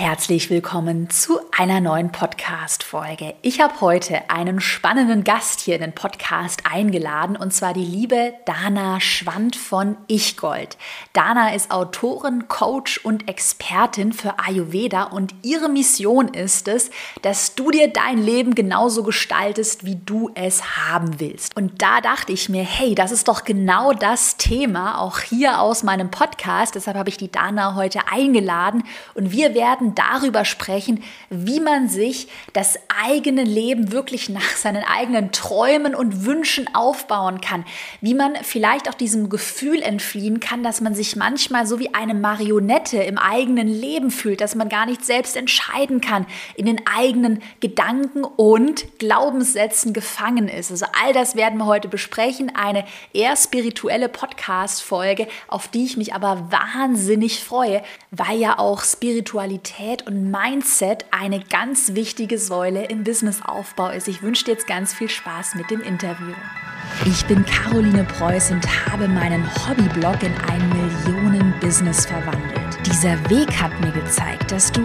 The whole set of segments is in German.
Herzlich willkommen zu einer neuen Podcast-Folge. Ich habe heute einen spannenden Gast hier in den Podcast eingeladen und zwar die liebe Dana Schwand von Ichgold. Dana ist Autorin, Coach und Expertin für Ayurveda und ihre Mission ist es, dass du dir dein Leben genauso gestaltest, wie du es haben willst. Und da dachte ich mir, hey, das ist doch genau das Thema, auch hier aus meinem Podcast. Deshalb habe ich die Dana heute eingeladen und wir werden werden darüber sprechen, wie man sich das eigene Leben wirklich nach seinen eigenen Träumen und Wünschen aufbauen kann, wie man vielleicht auch diesem Gefühl entfliehen kann, dass man sich manchmal so wie eine Marionette im eigenen Leben fühlt, dass man gar nicht selbst entscheiden kann, in den eigenen Gedanken und Glaubenssätzen gefangen ist. Also all das werden wir heute besprechen, eine eher spirituelle Podcast-Folge, auf die ich mich aber wahnsinnig freue, weil ja auch Spiritualität Mentalität und Mindset eine ganz wichtige Säule im Businessaufbau ist. Ich wünsche dir jetzt ganz viel Spaß mit dem Interview. Ich bin Caroline Preuß und habe meinen Hobbyblog in ein Millionen-Business verwandelt. Dieser Weg hat mir gezeigt, dass du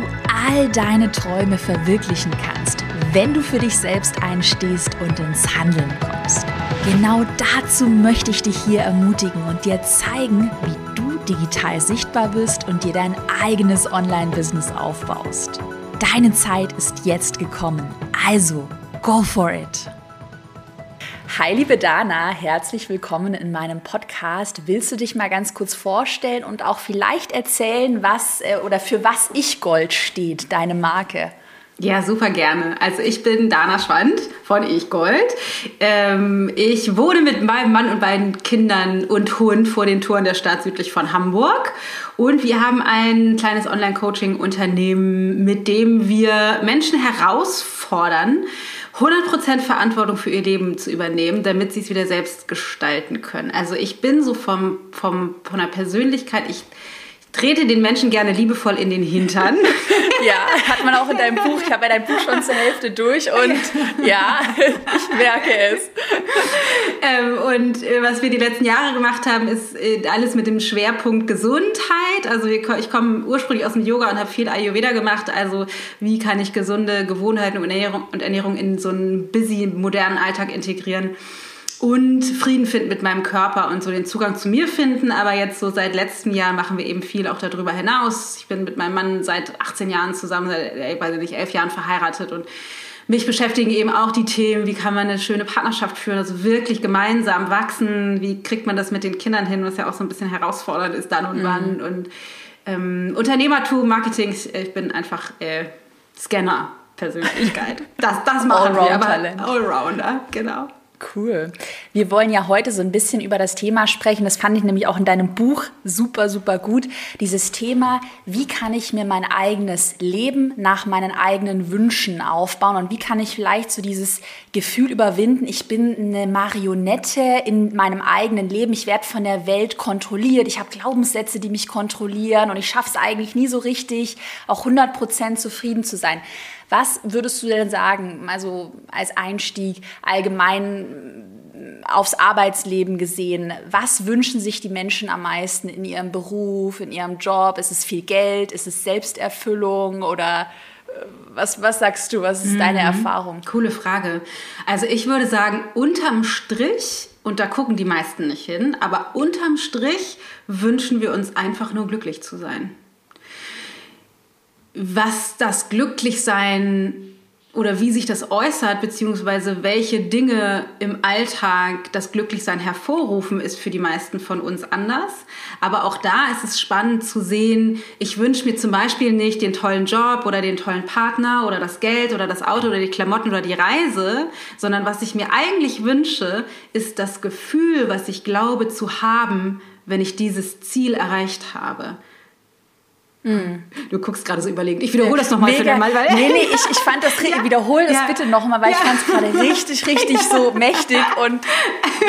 all deine Träume verwirklichen kannst, wenn du für dich selbst einstehst und ins Handeln kommst. Genau dazu möchte ich dich hier ermutigen und dir zeigen, wie du digital sichtbar bist und dir dein eigenes Online-Business aufbaust. Deine Zeit ist jetzt gekommen. Also, go for it! Hi, liebe Dana, herzlich willkommen in meinem Podcast. Willst du dich mal ganz kurz vorstellen und auch vielleicht erzählen, was äh, oder für was Ich Gold steht, deine Marke? Ja, super gerne. Also ich bin Dana Schwand von Ich Gold. Ähm, ich wohne mit meinem Mann und beiden Kindern und Hund vor den Toren der Stadt südlich von Hamburg. Und wir haben ein kleines Online-Coaching-Unternehmen, mit dem wir Menschen herausfordern, 100% Verantwortung für ihr Leben zu übernehmen, damit sie es wieder selbst gestalten können. Also ich bin so vom, vom, von der Persönlichkeit, ich trete den Menschen gerne liebevoll in den Hintern. Ja, hat man auch in deinem Buch. Ich habe ja dein Buch schon zur Hälfte durch und ja, ich merke es. Ähm, und äh, was wir die letzten Jahre gemacht haben, ist äh, alles mit dem Schwerpunkt Gesundheit. Also wir, ich komme ursprünglich aus dem Yoga und habe viel Ayurveda gemacht. Also wie kann ich gesunde Gewohnheiten und Ernährung, und Ernährung in so einen busy, modernen Alltag integrieren und Frieden finden mit meinem Körper und so den Zugang zu mir finden. Aber jetzt so seit letztem Jahr machen wir eben viel auch darüber hinaus. Ich bin mit meinem Mann seit 18 Jahren zusammen, seit, ich weiß nicht, elf Jahren verheiratet und mich beschäftigen eben auch die Themen, wie kann man eine schöne Partnerschaft führen, also wirklich gemeinsam wachsen, wie kriegt man das mit den Kindern hin, was ja auch so ein bisschen herausfordernd ist dann und mhm. wann und ähm, Unternehmertum, Marketing, ich bin einfach äh, Scanner. Persönlichkeit. Das, das machen wir, aber Allrounder, genau. Cool. Wir wollen ja heute so ein bisschen über das Thema sprechen. Das fand ich nämlich auch in deinem Buch super, super gut. Dieses Thema, wie kann ich mir mein eigenes Leben nach meinen eigenen Wünschen aufbauen und wie kann ich vielleicht so dieses Gefühl überwinden, ich bin eine Marionette in meinem eigenen Leben, ich werde von der Welt kontrolliert, ich habe Glaubenssätze, die mich kontrollieren und ich schaffe es eigentlich nie so richtig, auch 100% zufrieden zu sein. Was würdest du denn sagen, also als Einstieg allgemein aufs Arbeitsleben gesehen, was wünschen sich die Menschen am meisten in ihrem Beruf, in ihrem Job? Ist es viel Geld? Ist es Selbsterfüllung oder äh, was, was sagst du? Was ist deine mhm. Erfahrung? Coole Frage. Also ich würde sagen, unterm Strich, und da gucken die meisten nicht hin, aber unterm Strich wünschen wir uns einfach nur glücklich zu sein was das Glücklichsein oder wie sich das äußert, beziehungsweise welche Dinge im Alltag das Glücklichsein hervorrufen, ist für die meisten von uns anders. Aber auch da ist es spannend zu sehen, ich wünsche mir zum Beispiel nicht den tollen Job oder den tollen Partner oder das Geld oder das Auto oder die Klamotten oder die Reise, sondern was ich mir eigentlich wünsche, ist das Gefühl, was ich glaube zu haben, wenn ich dieses Ziel erreicht habe. Mm. Du guckst gerade so überlegt. Ich wiederhole das nochmal für den Mal. Weil nee, nee, ich, ich fand das, ja. wiederhole das ja. bitte nochmal, weil ja. ich fand es gerade richtig, richtig so mächtig und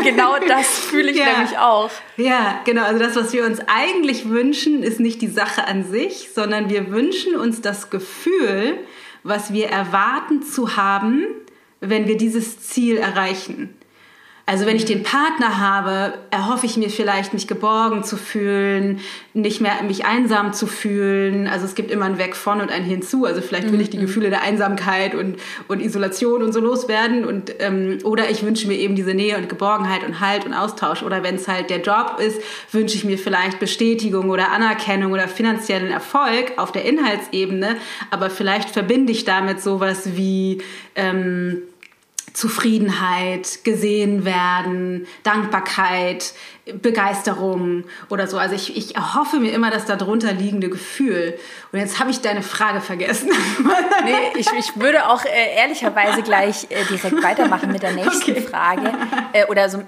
genau das fühle ich nämlich auch. Ja, genau. Also das, was wir uns eigentlich wünschen, ist nicht die Sache an sich, sondern wir wünschen uns das Gefühl, was wir erwarten zu haben, wenn wir dieses Ziel erreichen. Also wenn ich den Partner habe, erhoffe ich mir vielleicht, mich geborgen zu fühlen, nicht mehr mich einsam zu fühlen. Also es gibt immer ein Weg von und ein Hinzu. Also vielleicht will ich die mhm. Gefühle der Einsamkeit und, und Isolation und so loswerden. Und, ähm, oder ich wünsche mir eben diese Nähe und Geborgenheit und Halt und Austausch. Oder wenn es halt der Job ist, wünsche ich mir vielleicht Bestätigung oder Anerkennung oder finanziellen Erfolg auf der Inhaltsebene. Aber vielleicht verbinde ich damit sowas wie... Ähm, Zufriedenheit, gesehen werden, Dankbarkeit, Begeisterung oder so. Also ich, ich erhoffe mir immer das darunter liegende Gefühl. Und jetzt habe ich deine Frage vergessen. nee, ich, ich würde auch äh, ehrlicherweise gleich äh, direkt weitermachen mit der nächsten okay. Frage. Äh, oder so,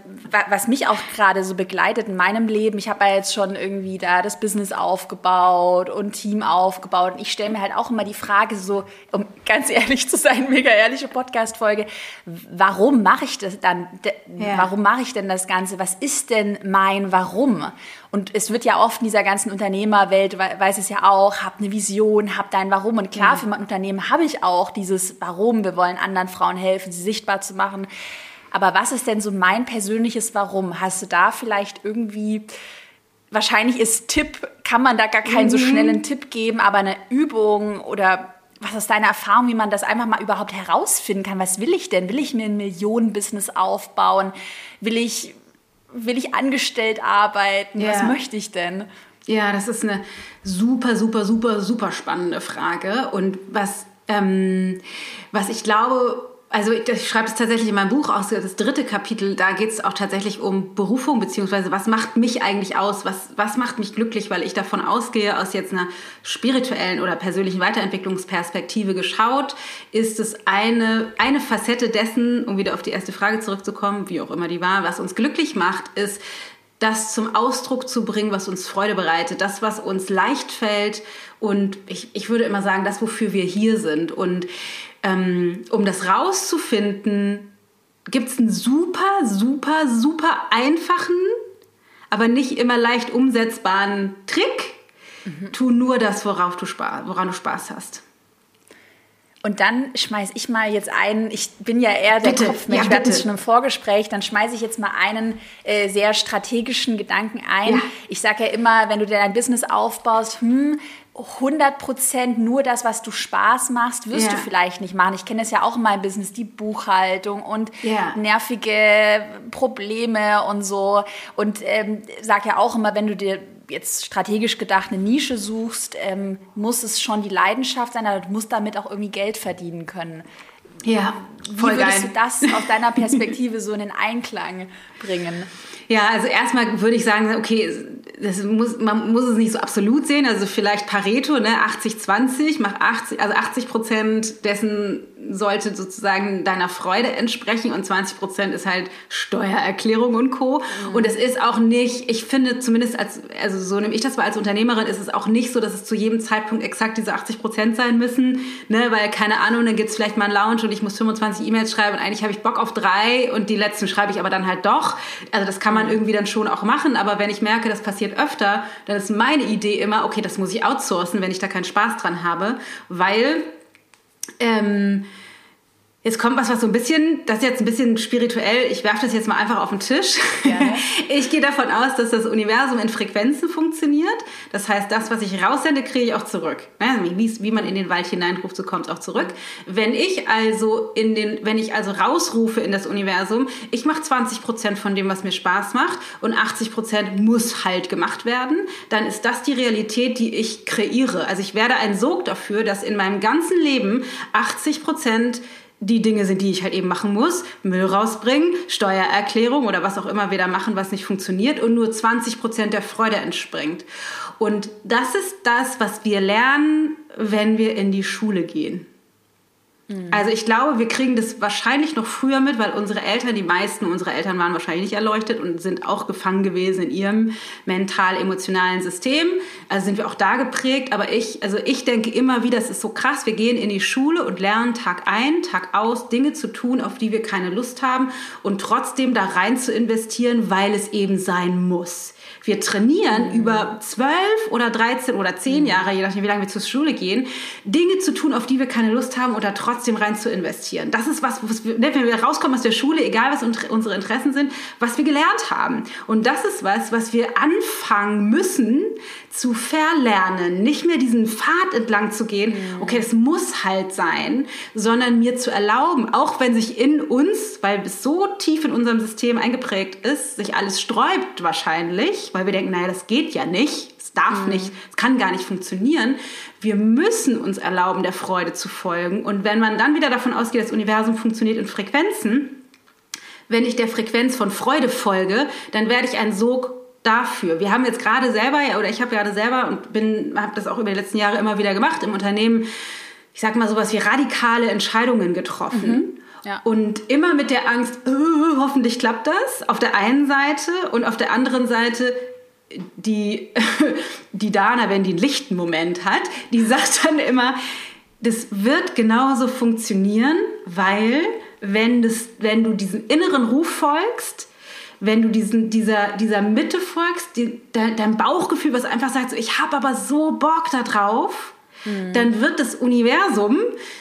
was mich auch gerade so begleitet in meinem Leben. Ich habe ja jetzt schon irgendwie da das Business aufgebaut und Team aufgebaut. Und ich stelle mir halt auch immer die Frage so, um ganz ehrlich zu sein, mega ehrliche Podcast-Folge, warum mache ich das dann? Ja. Warum mache ich denn das Ganze? Was ist denn mein Warum. Und es wird ja oft in dieser ganzen Unternehmerwelt, weiß es ja auch, hab eine Vision, hab dein Warum. Und klar, für mein Unternehmen habe ich auch dieses Warum. Wir wollen anderen Frauen helfen, sie sichtbar zu machen. Aber was ist denn so mein persönliches Warum? Hast du da vielleicht irgendwie, wahrscheinlich ist Tipp, kann man da gar keinen mhm. so schnellen Tipp geben, aber eine Übung oder was ist deine Erfahrung, wie man das einfach mal überhaupt herausfinden kann? Was will ich denn? Will ich mir ein Millionenbusiness aufbauen? Will ich will ich angestellt arbeiten? Ja. Was möchte ich denn? Ja, das ist eine super, super, super, super spannende Frage. Und was, ähm, was ich glaube, also ich schreibe es tatsächlich in meinem Buch aus, das dritte Kapitel, da geht es auch tatsächlich um Berufung, beziehungsweise was macht mich eigentlich aus, was, was macht mich glücklich, weil ich davon ausgehe, aus jetzt einer spirituellen oder persönlichen Weiterentwicklungsperspektive geschaut, ist es eine, eine Facette dessen, um wieder auf die erste Frage zurückzukommen, wie auch immer die war, was uns glücklich macht, ist, das zum Ausdruck zu bringen, was uns Freude bereitet, das, was uns leicht fällt. Und ich, ich würde immer sagen, das, wofür wir hier sind. Und ähm, um das rauszufinden, gibt es einen super, super, super einfachen, aber nicht immer leicht umsetzbaren Trick. Mhm. Tu nur das, worauf du woran du Spaß hast. Und dann schmeiße ich mal jetzt einen, ich bin ja eher der bitte. Kopfmensch, ja, wir hatten es schon im Vorgespräch, dann schmeiße ich jetzt mal einen äh, sehr strategischen Gedanken ein. Ja. Ich sage ja immer, wenn du dir dein Business aufbaust, hm, 100 Prozent nur das, was du Spaß machst, wirst ja. du vielleicht nicht machen. Ich kenne es ja auch in meinem Business, die Buchhaltung und ja. nervige Probleme und so. Und ähm, sag ja auch immer, wenn du dir jetzt strategisch gedacht eine Nische suchst, ähm, muss es schon die Leidenschaft sein, aber du musst damit auch irgendwie Geld verdienen können. Ja, voll Wie würdest geil. du das aus deiner Perspektive so in den Einklang bringen? Ja, also erstmal würde ich sagen, okay, das muss, man muss es nicht so absolut sehen. Also vielleicht Pareto, ne, 80-20, mach 80, also 80 Prozent dessen sollte sozusagen deiner Freude entsprechen und 20 Prozent ist halt Steuererklärung und Co. Mhm. Und es ist auch nicht, ich finde zumindest als, also so nehme ich das mal als Unternehmerin, ist es auch nicht so, dass es zu jedem Zeitpunkt exakt diese 80 Prozent sein müssen, ne, weil keine Ahnung, dann gibt's vielleicht mal einen Lounge und ich muss 25 E-Mails schreiben und eigentlich habe ich Bock auf drei und die letzten schreibe ich aber dann halt doch. Also das kann man irgendwie dann schon auch machen, aber wenn ich merke, das passiert öfter, dann ist meine Idee immer, okay, das muss ich outsourcen, wenn ich da keinen Spaß dran habe, weil ähm, Jetzt kommt was, was so ein bisschen, das ist jetzt ein bisschen spirituell. Ich werfe das jetzt mal einfach auf den Tisch. Gerne. Ich gehe davon aus, dass das Universum in Frequenzen funktioniert. Das heißt, das, was ich raussende, kriege ich auch zurück. Wie, wie man in den Wald hineinruft, so kommt es auch zurück. Wenn ich also in den, wenn ich also rausrufe in das Universum, ich mache 20 Prozent von dem, was mir Spaß macht und 80 Prozent muss halt gemacht werden, dann ist das die Realität, die ich kreiere. Also ich werde ein Sog dafür, dass in meinem ganzen Leben 80 Prozent die Dinge sind, die ich halt eben machen muss. Müll rausbringen, Steuererklärung oder was auch immer wir da machen, was nicht funktioniert und nur 20 Prozent der Freude entspringt. Und das ist das, was wir lernen, wenn wir in die Schule gehen. Mhm. Also ich glaube, wir kriegen das wahrscheinlich noch früher mit, weil unsere Eltern, die meisten unserer Eltern waren wahrscheinlich nicht erleuchtet und sind auch gefangen gewesen in ihrem mental-emotionalen System. Also sind wir auch da geprägt. Aber ich, also ich denke immer wieder, es ist so krass, wir gehen in die Schule und lernen Tag ein, Tag aus Dinge zu tun, auf die wir keine Lust haben und trotzdem da rein zu investieren, weil es eben sein muss. Wir trainieren mhm. über zwölf oder 13 oder zehn mhm. Jahre, je nachdem, wie lange wir zur Schule gehen, Dinge zu tun, auf die wir keine Lust haben oder trotzdem trotzdem rein zu investieren. Das ist was, was wir, ne, wenn wir rauskommen aus der Schule, egal was unsere Interessen sind, was wir gelernt haben. Und das ist was, was wir anfangen müssen zu verlernen. Nicht mehr diesen Pfad entlang zu gehen, mhm. okay, es muss halt sein, sondern mir zu erlauben, auch wenn sich in uns, weil es so tief in unserem System eingeprägt ist, sich alles sträubt wahrscheinlich, weil wir denken, naja, das geht ja nicht, darf mhm. nicht, es kann gar nicht funktionieren. Wir müssen uns erlauben, der Freude zu folgen. Und wenn man dann wieder davon ausgeht, das Universum funktioniert in Frequenzen, wenn ich der Frequenz von Freude folge, dann werde ich ein Sog dafür. Wir haben jetzt gerade selber, oder ich habe gerade selber und bin, habe das auch über die letzten Jahre immer wieder gemacht im Unternehmen, ich sag mal sowas wie radikale Entscheidungen getroffen. Mhm. Ja. Und immer mit der Angst, äh, hoffentlich klappt das, auf der einen Seite und auf der anderen Seite die, die Dana, wenn die einen lichten Moment hat, die sagt dann immer, das wird genauso funktionieren, weil wenn, das, wenn du diesem inneren Ruf folgst, wenn du diesen, dieser, dieser Mitte folgst, die, dein, dein Bauchgefühl, was einfach sagt, so, ich habe aber so Bock da drauf, mhm. dann wird das Universum,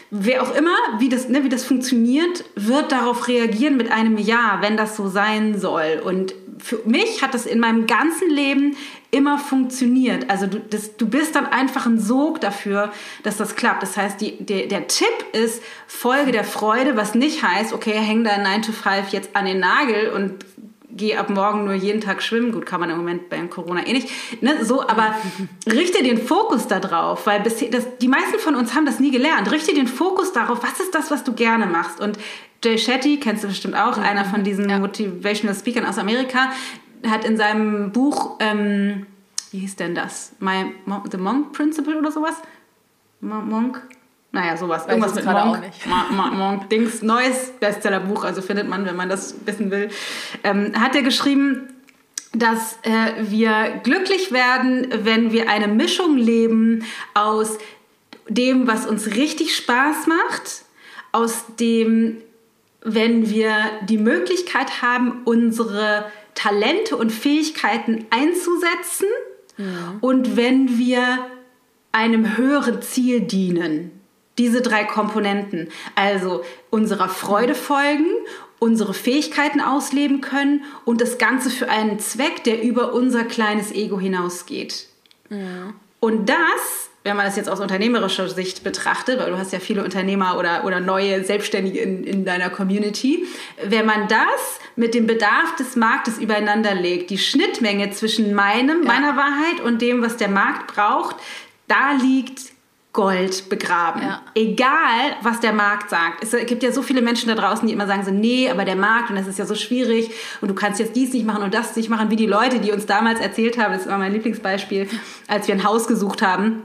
wer auch immer, wie das, ne, wie das funktioniert, wird darauf reagieren mit einem Ja, wenn das so sein soll. Und für mich hat das in meinem ganzen Leben immer funktioniert. Also du, das, du bist dann einfach ein Sog dafür, dass das klappt. Das heißt, die, der, der Tipp ist, Folge der Freude, was nicht heißt, okay, häng dein 9 to 5 jetzt an den Nagel und geh ab morgen nur jeden Tag schwimmen. Gut, kann man im Moment beim Corona eh nicht. Ne, so, aber richte den Fokus darauf, weil bis, das, die meisten von uns haben das nie gelernt. Richte den Fokus darauf, was ist das, was du gerne machst. Und Jay Shetty, kennst du bestimmt auch, mhm. einer von diesen ja. Motivational Speakern aus Amerika, hat in seinem Buch, ähm, wie hieß denn das? My, The Monk Principle oder sowas? Monk? Naja, sowas. Irgendwas mit Monk. Monk Dings. Neues Bestsellerbuch, also findet man, wenn man das wissen will. Ähm, hat er geschrieben, dass äh, wir glücklich werden, wenn wir eine Mischung leben aus dem, was uns richtig Spaß macht, aus dem, wenn wir die Möglichkeit haben, unsere Talente und Fähigkeiten einzusetzen ja. und wenn wir einem höheren Ziel dienen. Diese drei Komponenten, also unserer Freude folgen, unsere Fähigkeiten ausleben können und das Ganze für einen Zweck, der über unser kleines Ego hinausgeht. Ja. Und das, wenn man das jetzt aus unternehmerischer Sicht betrachtet, weil du hast ja viele Unternehmer oder, oder neue Selbstständige in, in deiner Community, wenn man das mit dem Bedarf des Marktes übereinander legt, die Schnittmenge zwischen meinem, ja. meiner Wahrheit und dem, was der Markt braucht, da liegt Gold begraben. Ja. Egal, was der Markt sagt. Es gibt ja so viele Menschen da draußen, die immer sagen so, nee, aber der Markt und das ist ja so schwierig und du kannst jetzt dies nicht machen und das nicht machen, wie die Leute, die uns damals erzählt haben, das ist immer mein Lieblingsbeispiel, als wir ein Haus gesucht haben.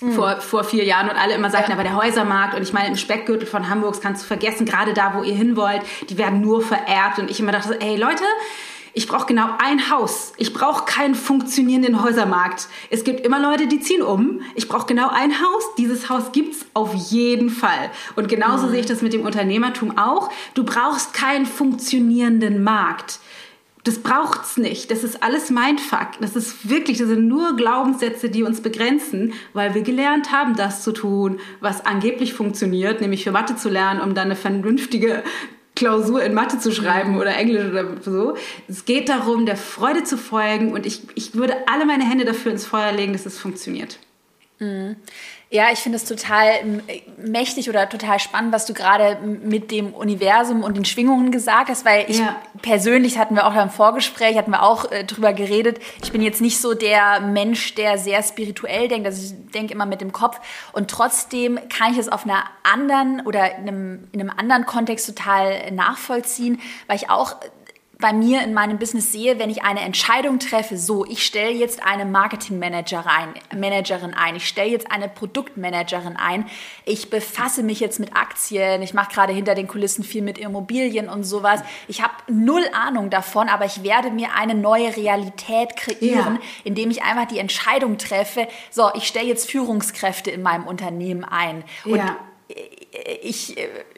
Mhm. Vor, vor vier Jahren und alle immer sagten, ja. aber der Häusermarkt und ich meine, im Speckgürtel von Hamburgs kannst du vergessen, gerade da, wo ihr hin wollt, die werden nur vererbt und ich immer dachte so, ey Leute, ich brauche genau ein Haus. Ich brauche keinen funktionierenden Häusermarkt. Es gibt immer Leute, die ziehen um. Ich brauche genau ein Haus. Dieses Haus gibt's auf jeden Fall. Und genauso mhm. sehe ich das mit dem Unternehmertum auch. Du brauchst keinen funktionierenden Markt. Das braucht's nicht. Das ist alles Mindfuck. Das ist wirklich, das sind nur Glaubenssätze, die uns begrenzen, weil wir gelernt haben, das zu tun, was angeblich funktioniert, nämlich für Mathe zu lernen, um dann eine vernünftige Klausur in Mathe zu schreiben oder Englisch oder so. Es geht darum, der Freude zu folgen und ich, ich würde alle meine Hände dafür ins Feuer legen, dass es funktioniert. Mhm. Ja, ich finde es total mächtig oder total spannend, was du gerade mit dem Universum und den Schwingungen gesagt hast, weil ich ja. persönlich hatten wir auch im Vorgespräch, hatten wir auch äh, drüber geredet. Ich bin jetzt nicht so der Mensch, der sehr spirituell denkt, also ich denke immer mit dem Kopf und trotzdem kann ich es auf einer anderen oder in einem, in einem anderen Kontext total nachvollziehen, weil ich auch bei mir in meinem Business sehe, wenn ich eine Entscheidung treffe, so, ich stelle jetzt eine Marketingmanager rein, Managerin ein, ich stelle jetzt eine Produktmanagerin ein, ich befasse mich jetzt mit Aktien, ich mache gerade hinter den Kulissen viel mit Immobilien und sowas. Ich habe null Ahnung davon, aber ich werde mir eine neue Realität kreieren, ja. indem ich einfach die Entscheidung treffe, so, ich stelle jetzt Führungskräfte in meinem Unternehmen ein. Und ja ich, ich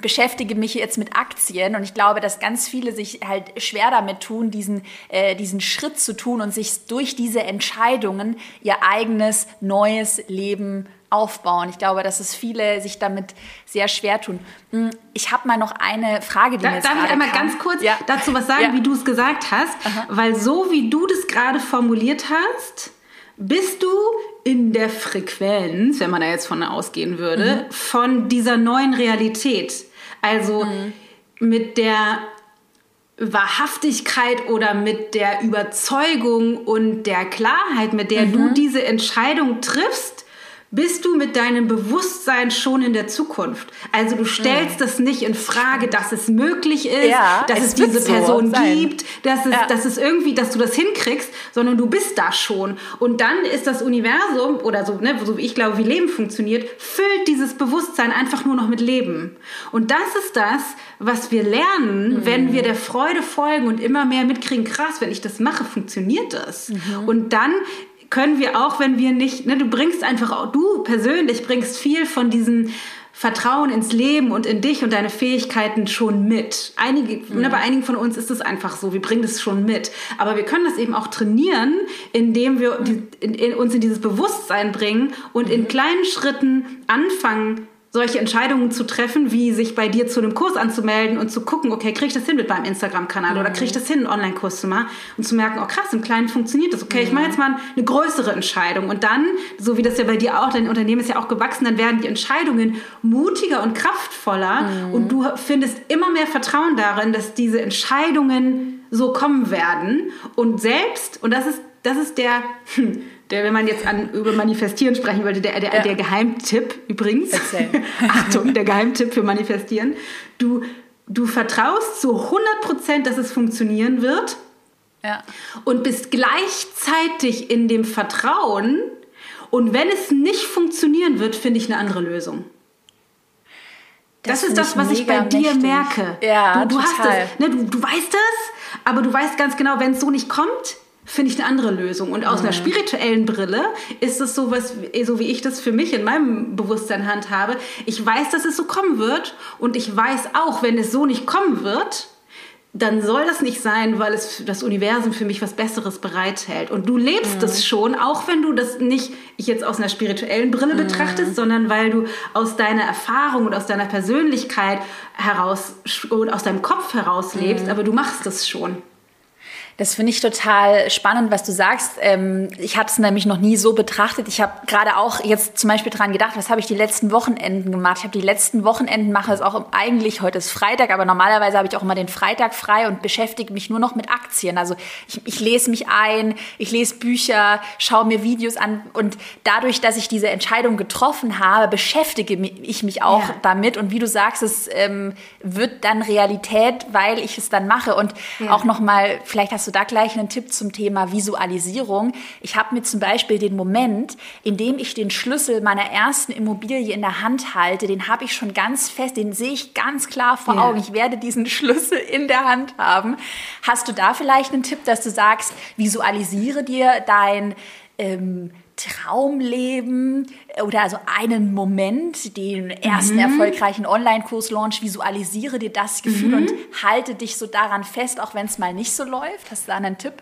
beschäftige mich jetzt mit Aktien und ich glaube, dass ganz viele sich halt schwer damit tun, diesen, äh, diesen Schritt zu tun und sich durch diese Entscheidungen ihr eigenes neues Leben aufbauen. Ich glaube, dass es viele sich damit sehr schwer tun. Hm, ich habe mal noch eine Frage, die da, mir jetzt Darf ich einmal kam. ganz kurz ja. dazu was sagen, ja. wie du es gesagt hast? Aha. Weil so wie du das gerade formuliert hast, bist du in der Frequenz, wenn man da jetzt von ausgehen würde, mhm. von dieser neuen Realität. Also mhm. mit der Wahrhaftigkeit oder mit der Überzeugung und der Klarheit, mit der mhm. du diese Entscheidung triffst, bist du mit deinem Bewusstsein schon in der Zukunft. Also du stellst mhm. das nicht in Frage, dass es möglich ist, ja, dass es, es diese Person so gibt, dass es, ja. dass es irgendwie, dass du das hinkriegst, sondern du bist da schon. Und dann ist das Universum oder so, ne, so wie ich glaube, wie Leben funktioniert, füllt dieses Bewusstsein einfach nur noch mit Leben. Und das ist das, was wir lernen, mhm. wenn wir der Freude folgen und immer mehr mitkriegen, krass, wenn ich das mache, funktioniert das. Mhm. Und dann können wir auch, wenn wir nicht, ne, du bringst einfach auch, du persönlich bringst viel von diesem Vertrauen ins Leben und in dich und deine Fähigkeiten schon mit. Einige, ne, mhm. ne, bei einigen von uns ist es einfach so, wir bringen das schon mit. Aber wir können das eben auch trainieren, indem wir die, in, in, uns in dieses Bewusstsein bringen und mhm. in kleinen Schritten anfangen, solche Entscheidungen zu treffen, wie sich bei dir zu einem Kurs anzumelden und zu gucken, okay, kriege ich das hin mit meinem Instagram-Kanal mhm. oder kriege ich das hin, einen Online-Kurs zu machen und zu merken, oh krass, im Kleinen funktioniert das, okay, mhm. ich mache jetzt mal eine größere Entscheidung und dann, so wie das ja bei dir auch, dein Unternehmen ist ja auch gewachsen, dann werden die Entscheidungen mutiger und kraftvoller mhm. und du findest immer mehr Vertrauen darin, dass diese Entscheidungen so kommen werden und selbst, und das ist, das ist der, hm, der, wenn man jetzt an, über Manifestieren sprechen würde, der, der, ja. der Geheimtipp übrigens. Achtung, der Geheimtipp für Manifestieren. Du, du vertraust zu 100 Prozent, dass es funktionieren wird. Ja. Und bist gleichzeitig in dem Vertrauen. Und wenn es nicht funktionieren wird, finde ich eine andere Lösung. Das, das ist das, was ich bei dir mächtig. merke. Ja, du, du total. hast das, ne, du, du weißt das, aber du weißt ganz genau, wenn es so nicht kommt, finde ich eine andere Lösung. Und aus mhm. einer spirituellen Brille ist es so, was, so wie ich das für mich in meinem Bewusstsein handhabe. Ich weiß, dass es so kommen wird und ich weiß auch, wenn es so nicht kommen wird, dann soll das nicht sein, weil es das Universum für mich was Besseres bereithält. Und du lebst es mhm. schon, auch wenn du das nicht ich jetzt aus einer spirituellen Brille mhm. betrachtest, sondern weil du aus deiner Erfahrung und aus deiner Persönlichkeit heraus und aus deinem Kopf heraus lebst, mhm. aber du machst es schon. Das finde ich total spannend, was du sagst. Ähm, ich hatte es nämlich noch nie so betrachtet. Ich habe gerade auch jetzt zum Beispiel dran gedacht, was habe ich die letzten Wochenenden gemacht? Ich habe die letzten Wochenenden mache es auch eigentlich, heute ist Freitag, aber normalerweise habe ich auch immer den Freitag frei und beschäftige mich nur noch mit Aktien. Also ich, ich lese mich ein, ich lese Bücher, schaue mir Videos an und dadurch, dass ich diese Entscheidung getroffen habe, beschäftige ich mich auch ja. damit und wie du sagst, es ähm, wird dann Realität, weil ich es dann mache und ja. auch nochmal, vielleicht hast du du da gleich einen Tipp zum Thema Visualisierung. Ich habe mir zum Beispiel den Moment, in dem ich den Schlüssel meiner ersten Immobilie in der Hand halte, den habe ich schon ganz fest, den sehe ich ganz klar vor ja. Augen. Ich werde diesen Schlüssel in der Hand haben. Hast du da vielleicht einen Tipp, dass du sagst, visualisiere dir dein ähm, Traumleben oder also einen Moment, den ersten mhm. erfolgreichen Online-Kurs-Launch, visualisiere dir das Gefühl mhm. und halte dich so daran fest, auch wenn es mal nicht so läuft. Hast du da einen Tipp?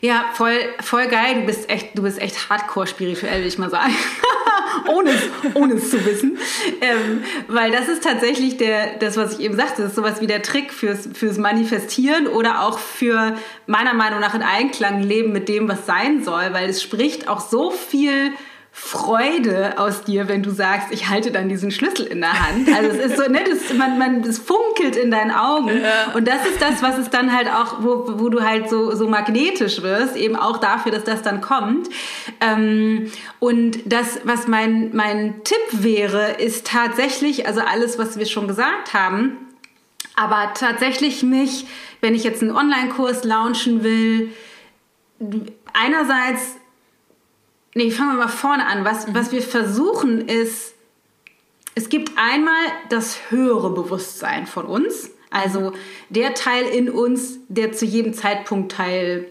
Ja, voll, voll geil. Du bist echt, du bist echt hardcore spirituell, will ich mal sagen. ohne, es, ohne es zu wissen. Ähm, weil das ist tatsächlich der, das, was ich eben sagte, das ist sowas wie der Trick fürs, fürs Manifestieren oder auch für meiner Meinung nach in Einklang leben mit dem, was sein soll, weil es spricht auch so viel Freude aus dir, wenn du sagst, ich halte dann diesen Schlüssel in der Hand. Also es ist so, ne, das, man, man, das funkelt in deinen Augen. Ja. Und das ist das, was es dann halt auch, wo, wo du halt so, so magnetisch wirst, eben auch dafür, dass das dann kommt. Ähm, und das, was mein, mein Tipp wäre, ist tatsächlich, also alles, was wir schon gesagt haben, aber tatsächlich mich, wenn ich jetzt einen Online-Kurs launchen will, einerseits Nee, fangen wir mal vorne an. Was, mhm. was wir versuchen ist, es gibt einmal das höhere Bewusstsein von uns, also der Teil in uns, der zu jedem Zeitpunkt Teil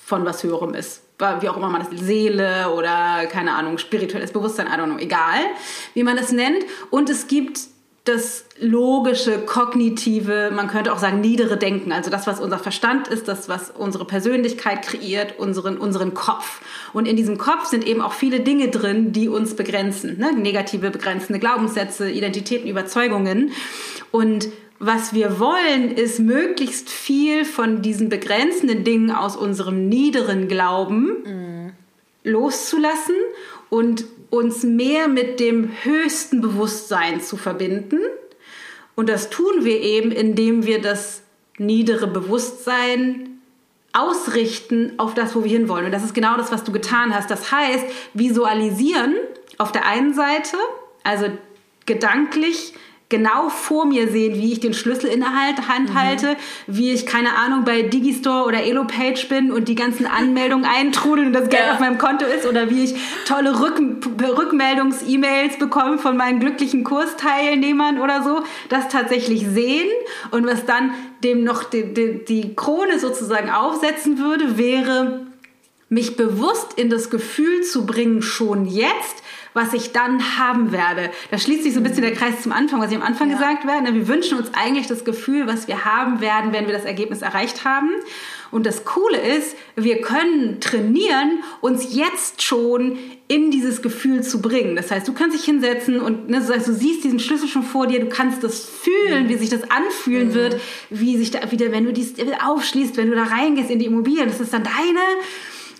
von was Höherem ist. Wie auch immer man das, Seele oder keine Ahnung, spirituelles Bewusstsein, I don't know, egal, wie man es nennt. Und es gibt das logische, kognitive, man könnte auch sagen niedere Denken, also das, was unser Verstand ist, das, was unsere Persönlichkeit kreiert, unseren, unseren Kopf. Und in diesem Kopf sind eben auch viele Dinge drin, die uns begrenzen, ne? negative, begrenzende Glaubenssätze, Identitäten, Überzeugungen. Und was wir wollen, ist möglichst viel von diesen begrenzenden Dingen aus unserem niederen Glauben mm. loszulassen und uns mehr mit dem höchsten Bewusstsein zu verbinden. Und das tun wir eben, indem wir das niedere Bewusstsein ausrichten auf das, wo wir hinwollen. Und das ist genau das, was du getan hast. Das heißt, visualisieren auf der einen Seite, also gedanklich genau vor mir sehen, wie ich den Schlüssel in der Hand mhm. halte, wie ich, keine Ahnung, bei Digistore oder Elopage bin und die ganzen Anmeldungen eintrudeln und das Geld ja. auf meinem Konto ist oder wie ich tolle Rück Rückmeldungs-E-Mails bekomme von meinen glücklichen Kursteilnehmern oder so, das tatsächlich sehen und was dann dem noch die, die, die Krone sozusagen aufsetzen würde, wäre mich bewusst in das Gefühl zu bringen, schon jetzt, was ich dann haben werde. Da schließt sich so ein bisschen der Kreis zum Anfang, was ich am Anfang ja. gesagt werde. Wir wünschen uns eigentlich das Gefühl, was wir haben werden, wenn wir das Ergebnis erreicht haben. Und das Coole ist, wir können trainieren, uns jetzt schon in dieses Gefühl zu bringen. Das heißt, du kannst dich hinsetzen und ne, du siehst diesen Schlüssel schon vor dir, du kannst das fühlen, mhm. wie sich das anfühlen mhm. wird, wie sich da wieder, wenn du dies aufschließt, wenn du da reingehst in die Immobilien, das ist dann deine.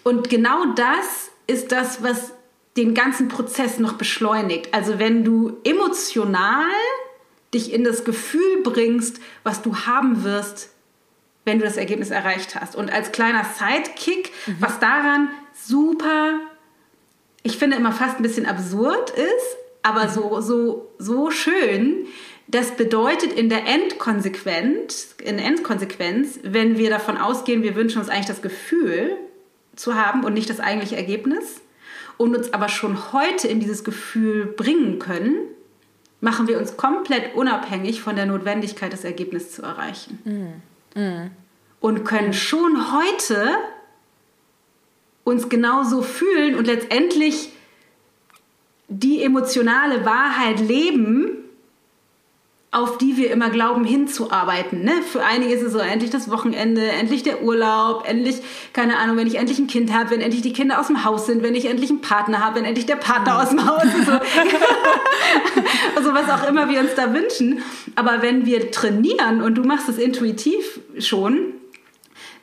Und genau das ist das, was den ganzen Prozess noch beschleunigt. Also wenn du emotional dich in das Gefühl bringst, was du haben wirst, wenn du das Ergebnis erreicht hast. Und als kleiner Sidekick, mhm. was daran super, ich finde immer fast ein bisschen absurd ist, aber mhm. so, so, so schön, das bedeutet in der Endkonsequenz, in Endkonsequenz, wenn wir davon ausgehen, wir wünschen uns eigentlich das Gefühl zu haben und nicht das eigentliche Ergebnis, und uns aber schon heute in dieses Gefühl bringen können, machen wir uns komplett unabhängig von der Notwendigkeit, das Ergebnis zu erreichen. Mm. Mm. Und können schon heute uns genauso fühlen und letztendlich die emotionale Wahrheit leben, auf die wir immer glauben hinzuarbeiten. Ne? Für einige ist es so, endlich das Wochenende, endlich der Urlaub, endlich, keine Ahnung, wenn ich endlich ein Kind habe, wenn endlich die Kinder aus dem Haus sind, wenn ich endlich einen Partner habe, wenn endlich der Partner aus dem Haus ist. So. also was auch immer wir uns da wünschen. Aber wenn wir trainieren, und du machst es intuitiv schon,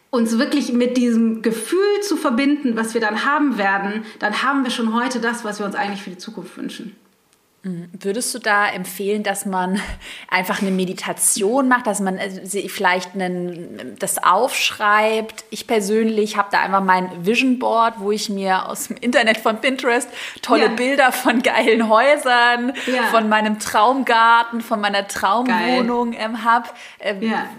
uns wirklich mit diesem Gefühl zu verbinden, was wir dann haben werden, dann haben wir schon heute das, was wir uns eigentlich für die Zukunft wünschen. Würdest du da empfehlen, dass man einfach eine Meditation macht, dass man äh, vielleicht einen, das aufschreibt? Ich persönlich habe da einfach mein Vision Board, wo ich mir aus dem Internet von Pinterest tolle ja. Bilder von geilen Häusern, ja. von meinem Traumgarten, von meiner Traumwohnung ähm, habe. Ähm, ja.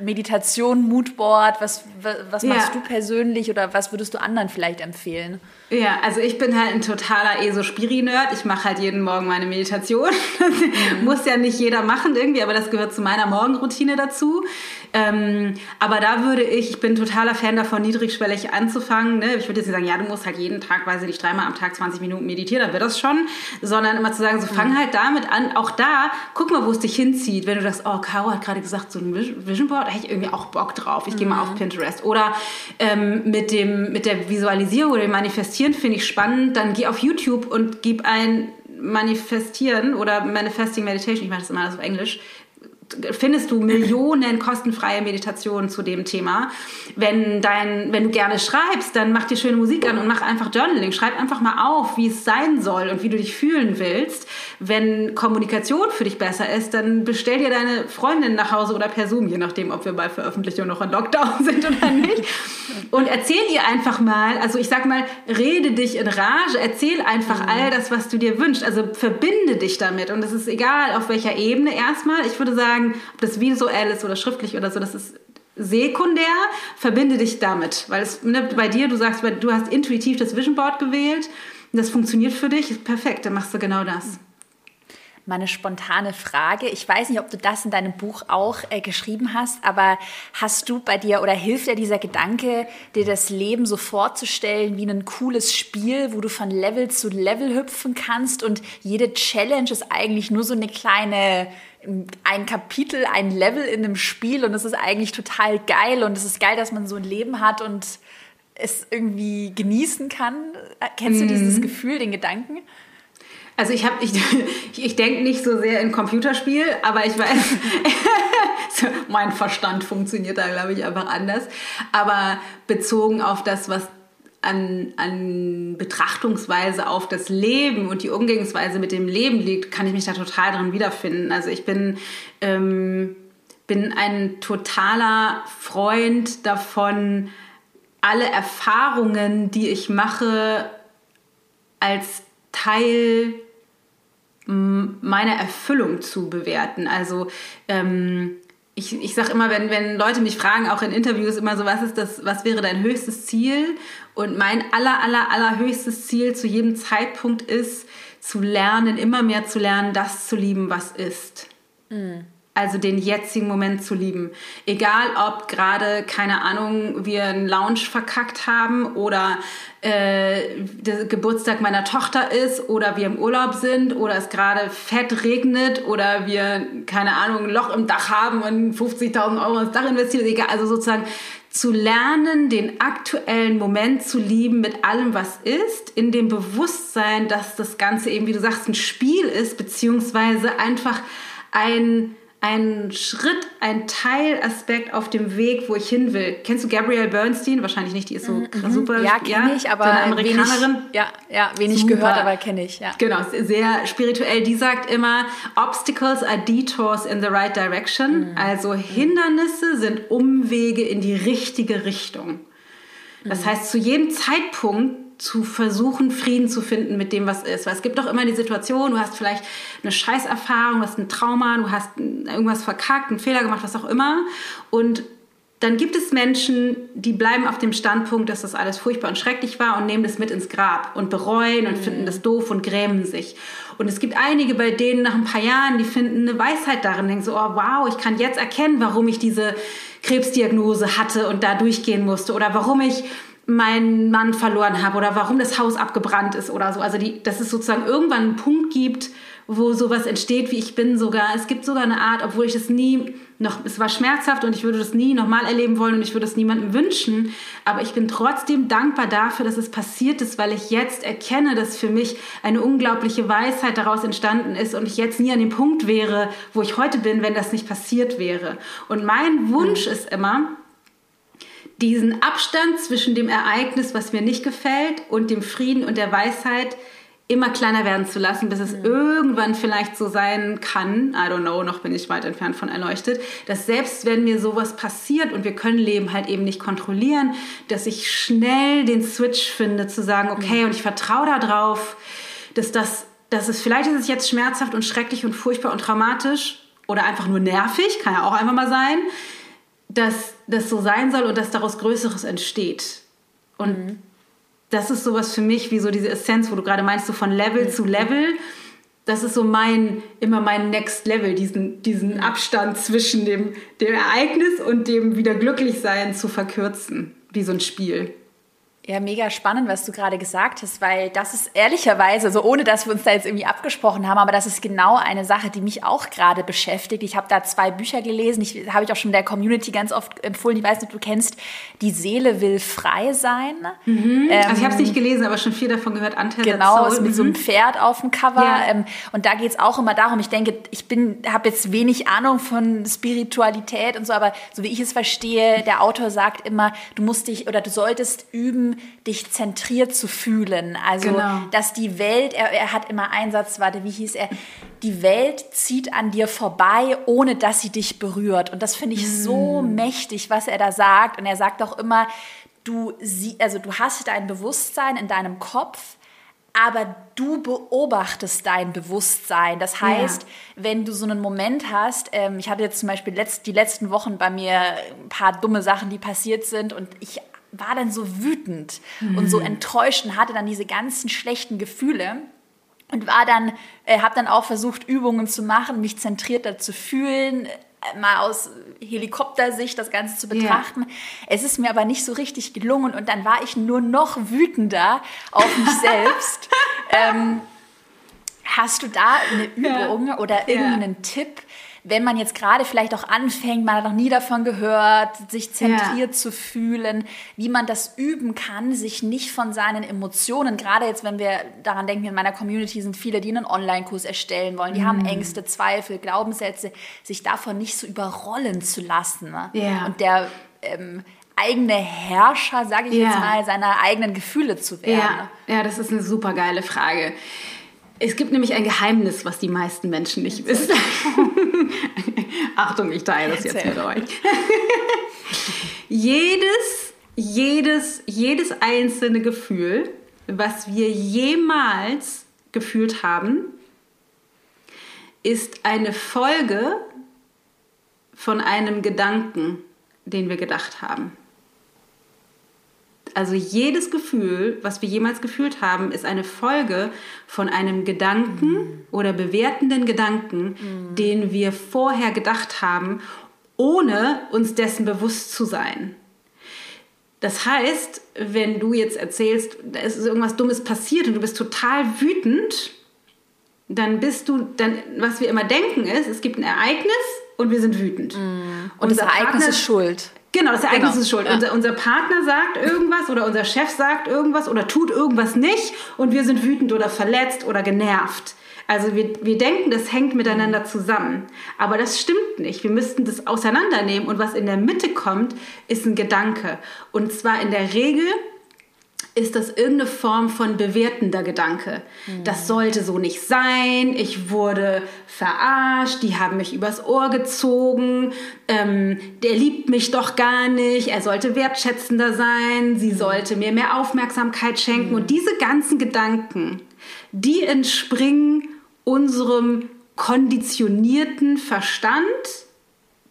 Meditation, Moodboard, was, was machst du persönlich oder was würdest du anderen vielleicht empfehlen? Ja, also ich bin halt ein totaler ESO-Spiri-Nerd. Ich mache halt jeden Morgen meine Meditation. Mhm. Muss ja nicht jeder machen irgendwie, aber das gehört zu meiner Morgenroutine dazu. Ähm, aber da würde ich, ich bin totaler Fan davon, niedrigschwellig anzufangen. Ne? Ich würde jetzt nicht sagen, ja, du musst halt jeden Tag, weiß ich nicht, dreimal am Tag 20 Minuten meditieren, dann wird das schon. Sondern immer zu sagen, so fang mhm. halt damit an. Auch da, guck mal, wo es dich hinzieht. Wenn du das, oh, Caro hat gerade gesagt, so ein Vision Board, da hätte ich irgendwie auch Bock drauf. Ich mhm. gehe mal auf Pinterest. Oder ähm, mit, dem, mit der Visualisierung oder dem Manifestieren finde ich spannend. Dann geh auf YouTube und gib ein Manifestieren oder Manifesting Meditation, ich mache das immer alles auf Englisch, findest du Millionen kostenfreie Meditationen zu dem Thema. Wenn, dein, wenn du gerne schreibst, dann mach dir schöne Musik an und mach einfach Journaling. Schreib einfach mal auf, wie es sein soll und wie du dich fühlen willst. Wenn Kommunikation für dich besser ist, dann bestell dir deine Freundin nach Hause oder per Zoom, je nachdem, ob wir bei Veröffentlichung noch in Lockdown sind oder nicht. Und erzähl ihr einfach mal, also ich sag mal, rede dich in Rage, erzähl einfach mhm. all das, was du dir wünschst. Also verbinde dich damit. Und es ist egal, auf welcher Ebene erstmal. Ich würde sagen, ob das visuell ist oder schriftlich oder so, das ist sekundär, verbinde dich damit. Weil es ne, bei dir, du sagst, du hast intuitiv das Vision Board gewählt, das funktioniert für dich, ist perfekt, dann machst du genau das. Meine spontane Frage. Ich weiß nicht, ob du das in deinem Buch auch äh, geschrieben hast, aber hast du bei dir oder hilft dir dieser Gedanke, dir das Leben so vorzustellen wie ein cooles Spiel, wo du von Level zu Level hüpfen kannst und jede Challenge ist eigentlich nur so eine kleine ein Kapitel, ein Level in einem Spiel und es ist eigentlich total geil und es ist geil, dass man so ein Leben hat und es irgendwie genießen kann. Kennst du dieses mhm. Gefühl, den Gedanken? Also ich habe, ich, ich denke nicht so sehr in Computerspiel, aber ich weiß, mein Verstand funktioniert da, glaube ich, einfach anders. Aber bezogen auf das, was an, an Betrachtungsweise auf das Leben und die Umgehensweise mit dem Leben liegt, kann ich mich da total drin wiederfinden. Also ich bin, ähm, bin ein totaler Freund davon, alle Erfahrungen, die ich mache, als Teil meiner Erfüllung zu bewerten. Also ähm, ich, ich sage immer, wenn, wenn Leute mich fragen, auch in Interviews immer so, was ist das, was wäre dein höchstes Ziel? Und mein aller, aller, aller höchstes Ziel zu jedem Zeitpunkt ist, zu lernen, immer mehr zu lernen, das zu lieben, was ist. Mhm. Also den jetzigen Moment zu lieben. Egal ob gerade, keine Ahnung, wir einen Lounge verkackt haben oder äh, der Geburtstag meiner Tochter ist oder wir im Urlaub sind oder es gerade fett regnet oder wir, keine Ahnung, ein Loch im Dach haben und 50.000 Euro ins Dach investieren. Egal, also sozusagen zu lernen, den aktuellen Moment zu lieben mit allem, was ist, in dem Bewusstsein, dass das Ganze eben, wie du sagst, ein Spiel ist, beziehungsweise einfach ein ein Schritt, ein Teilaspekt auf dem Weg, wo ich hin will. Kennst du Gabrielle Bernstein? Wahrscheinlich nicht, die ist so mhm. super. Ja, kenne ja, ich, aber so eine Amerikanerin. Wenig, ja, ja, wenig super. gehört, aber kenne ich. Ja. Genau, sehr spirituell. Die sagt immer, Obstacles are detours in the right direction. Mhm. Also Hindernisse sind Umwege in die richtige Richtung. Das mhm. heißt, zu jedem Zeitpunkt zu versuchen, Frieden zu finden mit dem, was ist. Weil es gibt doch immer die Situation, du hast vielleicht eine Scheißerfahrung, du hast ein Trauma, du hast irgendwas verkackt, einen Fehler gemacht, was auch immer. Und dann gibt es Menschen, die bleiben auf dem Standpunkt, dass das alles furchtbar und schrecklich war und nehmen das mit ins Grab und bereuen und mhm. finden das doof und grämen sich. Und es gibt einige, bei denen nach ein paar Jahren, die finden eine Weisheit darin, denken so, oh wow, ich kann jetzt erkennen, warum ich diese Krebsdiagnose hatte und da durchgehen musste oder warum ich meinen Mann verloren habe oder warum das Haus abgebrannt ist oder so. Also die, dass es sozusagen irgendwann einen Punkt gibt, wo sowas entsteht, wie ich bin sogar. Es gibt sogar eine Art, obwohl ich es nie noch, es war schmerzhaft und ich würde das nie nochmal erleben wollen und ich würde es niemandem wünschen. Aber ich bin trotzdem dankbar dafür, dass es passiert ist, weil ich jetzt erkenne, dass für mich eine unglaubliche Weisheit daraus entstanden ist und ich jetzt nie an dem Punkt wäre, wo ich heute bin, wenn das nicht passiert wäre. Und mein Wunsch mhm. ist immer, diesen Abstand zwischen dem Ereignis, was mir nicht gefällt, und dem Frieden und der Weisheit immer kleiner werden zu lassen, bis es mhm. irgendwann vielleicht so sein kann, I don't know, noch bin ich weit entfernt von erleuchtet, dass selbst wenn mir sowas passiert und wir können Leben halt eben nicht kontrollieren, dass ich schnell den Switch finde, zu sagen, okay, mhm. und ich vertraue darauf, dass das, dass es vielleicht ist es jetzt schmerzhaft und schrecklich und furchtbar und traumatisch oder einfach nur nervig, kann ja auch einfach mal sein, dass das so sein soll und dass daraus Größeres entsteht. Und mhm. das ist sowas für mich wie so diese Essenz, wo du gerade meinst, so von Level mhm. zu Level. Das ist so mein, immer mein Next Level, diesen, diesen Abstand zwischen dem, dem Ereignis und dem wieder glücklich sein zu verkürzen, wie so ein Spiel. Ja, mega spannend, was du gerade gesagt hast, weil das ist ehrlicherweise, so ohne dass wir uns da jetzt irgendwie abgesprochen haben, aber das ist genau eine Sache, die mich auch gerade beschäftigt. Ich habe da zwei Bücher gelesen, ich habe ich auch schon der Community ganz oft empfohlen. Ich weiß nicht, ob du kennst, Die Seele will frei sein. Mhm. Ähm, also ich habe es nicht gelesen, aber schon viel davon gehört. Anteil genau, ist mit mhm. so einem mhm. Pferd auf dem Cover. Ja. Ähm, und da geht es auch immer darum. Ich denke, ich bin, habe jetzt wenig Ahnung von Spiritualität und so, aber so wie ich es verstehe, der Autor sagt immer, du musst dich oder du solltest üben dich zentriert zu fühlen. Also, genau. dass die Welt, er, er hat immer einen Satz, warte, wie hieß er? Die Welt zieht an dir vorbei, ohne dass sie dich berührt. Und das finde ich mm. so mächtig, was er da sagt. Und er sagt auch immer, du, sie, also du hast dein Bewusstsein in deinem Kopf, aber du beobachtest dein Bewusstsein. Das heißt, ja. wenn du so einen Moment hast, ähm, ich hatte jetzt zum Beispiel letzt, die letzten Wochen bei mir ein paar dumme Sachen, die passiert sind und ich war dann so wütend mhm. und so mhm. enttäuscht und hatte dann diese ganzen schlechten Gefühle. und war dann, äh, habe dann auch versucht, Übungen zu machen, mich zentrierter zu fühlen, äh, mal aus Helikoptersicht das Ganze zu betrachten. Yeah. Es ist mir aber nicht so richtig gelungen und dann war ich nur noch wütender auf mich selbst. ähm, hast du da eine Übung ja. oder irgendeinen ja. Tipp, wenn man jetzt gerade vielleicht auch anfängt, man hat noch nie davon gehört, sich zentriert ja. zu fühlen, wie man das üben kann, sich nicht von seinen Emotionen, gerade jetzt, wenn wir daran denken, in meiner Community sind viele, die einen Online-Kurs erstellen wollen, die mhm. haben Ängste, Zweifel, Glaubenssätze, sich davon nicht so überrollen zu lassen. Ne? Ja. Und der ähm, eigene Herrscher, sage ich ja. jetzt mal, seiner eigenen Gefühle zu werden. Ja. ja, das ist eine super geile Frage. Es gibt nämlich ein Geheimnis, was die meisten Menschen nicht wissen. Achtung, ich teile das jetzt mit euch. jedes, jedes, jedes einzelne Gefühl, was wir jemals gefühlt haben, ist eine Folge von einem Gedanken, den wir gedacht haben. Also jedes Gefühl, was wir jemals gefühlt haben, ist eine Folge von einem Gedanken mhm. oder bewertenden Gedanken, mhm. den wir vorher gedacht haben, ohne uns dessen bewusst zu sein. Das heißt, wenn du jetzt erzählst, da ist irgendwas Dummes passiert und du bist total wütend, dann bist du, dann, was wir immer denken ist, es gibt ein Ereignis und wir sind wütend. Mm. Und, und das Ereignis Partner, ist schuld. Genau, das Ereignis genau. ist schuld. Ja. Unser, unser Partner sagt irgendwas oder unser Chef sagt irgendwas oder tut irgendwas nicht und wir sind wütend oder verletzt oder genervt. Also wir, wir denken, das hängt miteinander zusammen. Aber das stimmt nicht. Wir müssten das auseinandernehmen und was in der Mitte kommt, ist ein Gedanke. Und zwar in der Regel ist das irgendeine Form von bewertender Gedanke. Mhm. Das sollte so nicht sein, ich wurde verarscht, die haben mich übers Ohr gezogen, ähm, der liebt mich doch gar nicht, er sollte wertschätzender sein, sie mhm. sollte mir mehr Aufmerksamkeit schenken. Mhm. Und diese ganzen Gedanken, die entspringen unserem konditionierten Verstand,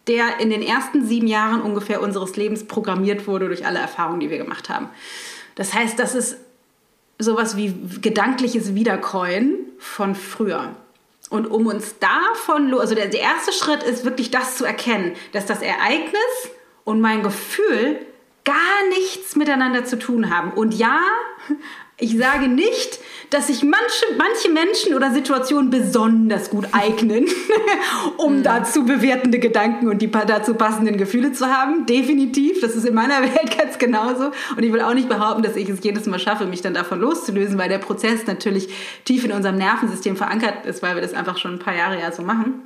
der in den ersten sieben Jahren ungefähr unseres Lebens programmiert wurde durch alle Erfahrungen, die wir gemacht haben. Das heißt, das ist sowas wie gedankliches Wiederkäuen von früher. Und um uns davon, also der, der erste Schritt ist wirklich das zu erkennen, dass das Ereignis und mein Gefühl gar nichts miteinander zu tun haben. Und ja, ich sage nicht, dass sich manche, manche Menschen oder Situationen besonders gut eignen, um mhm. dazu bewertende Gedanken und die dazu passenden Gefühle zu haben. Definitiv. Das ist in meiner Welt ganz genauso. Und ich will auch nicht behaupten, dass ich es jedes Mal schaffe, mich dann davon loszulösen, weil der Prozess natürlich tief in unserem Nervensystem verankert ist, weil wir das einfach schon ein paar Jahre ja so machen.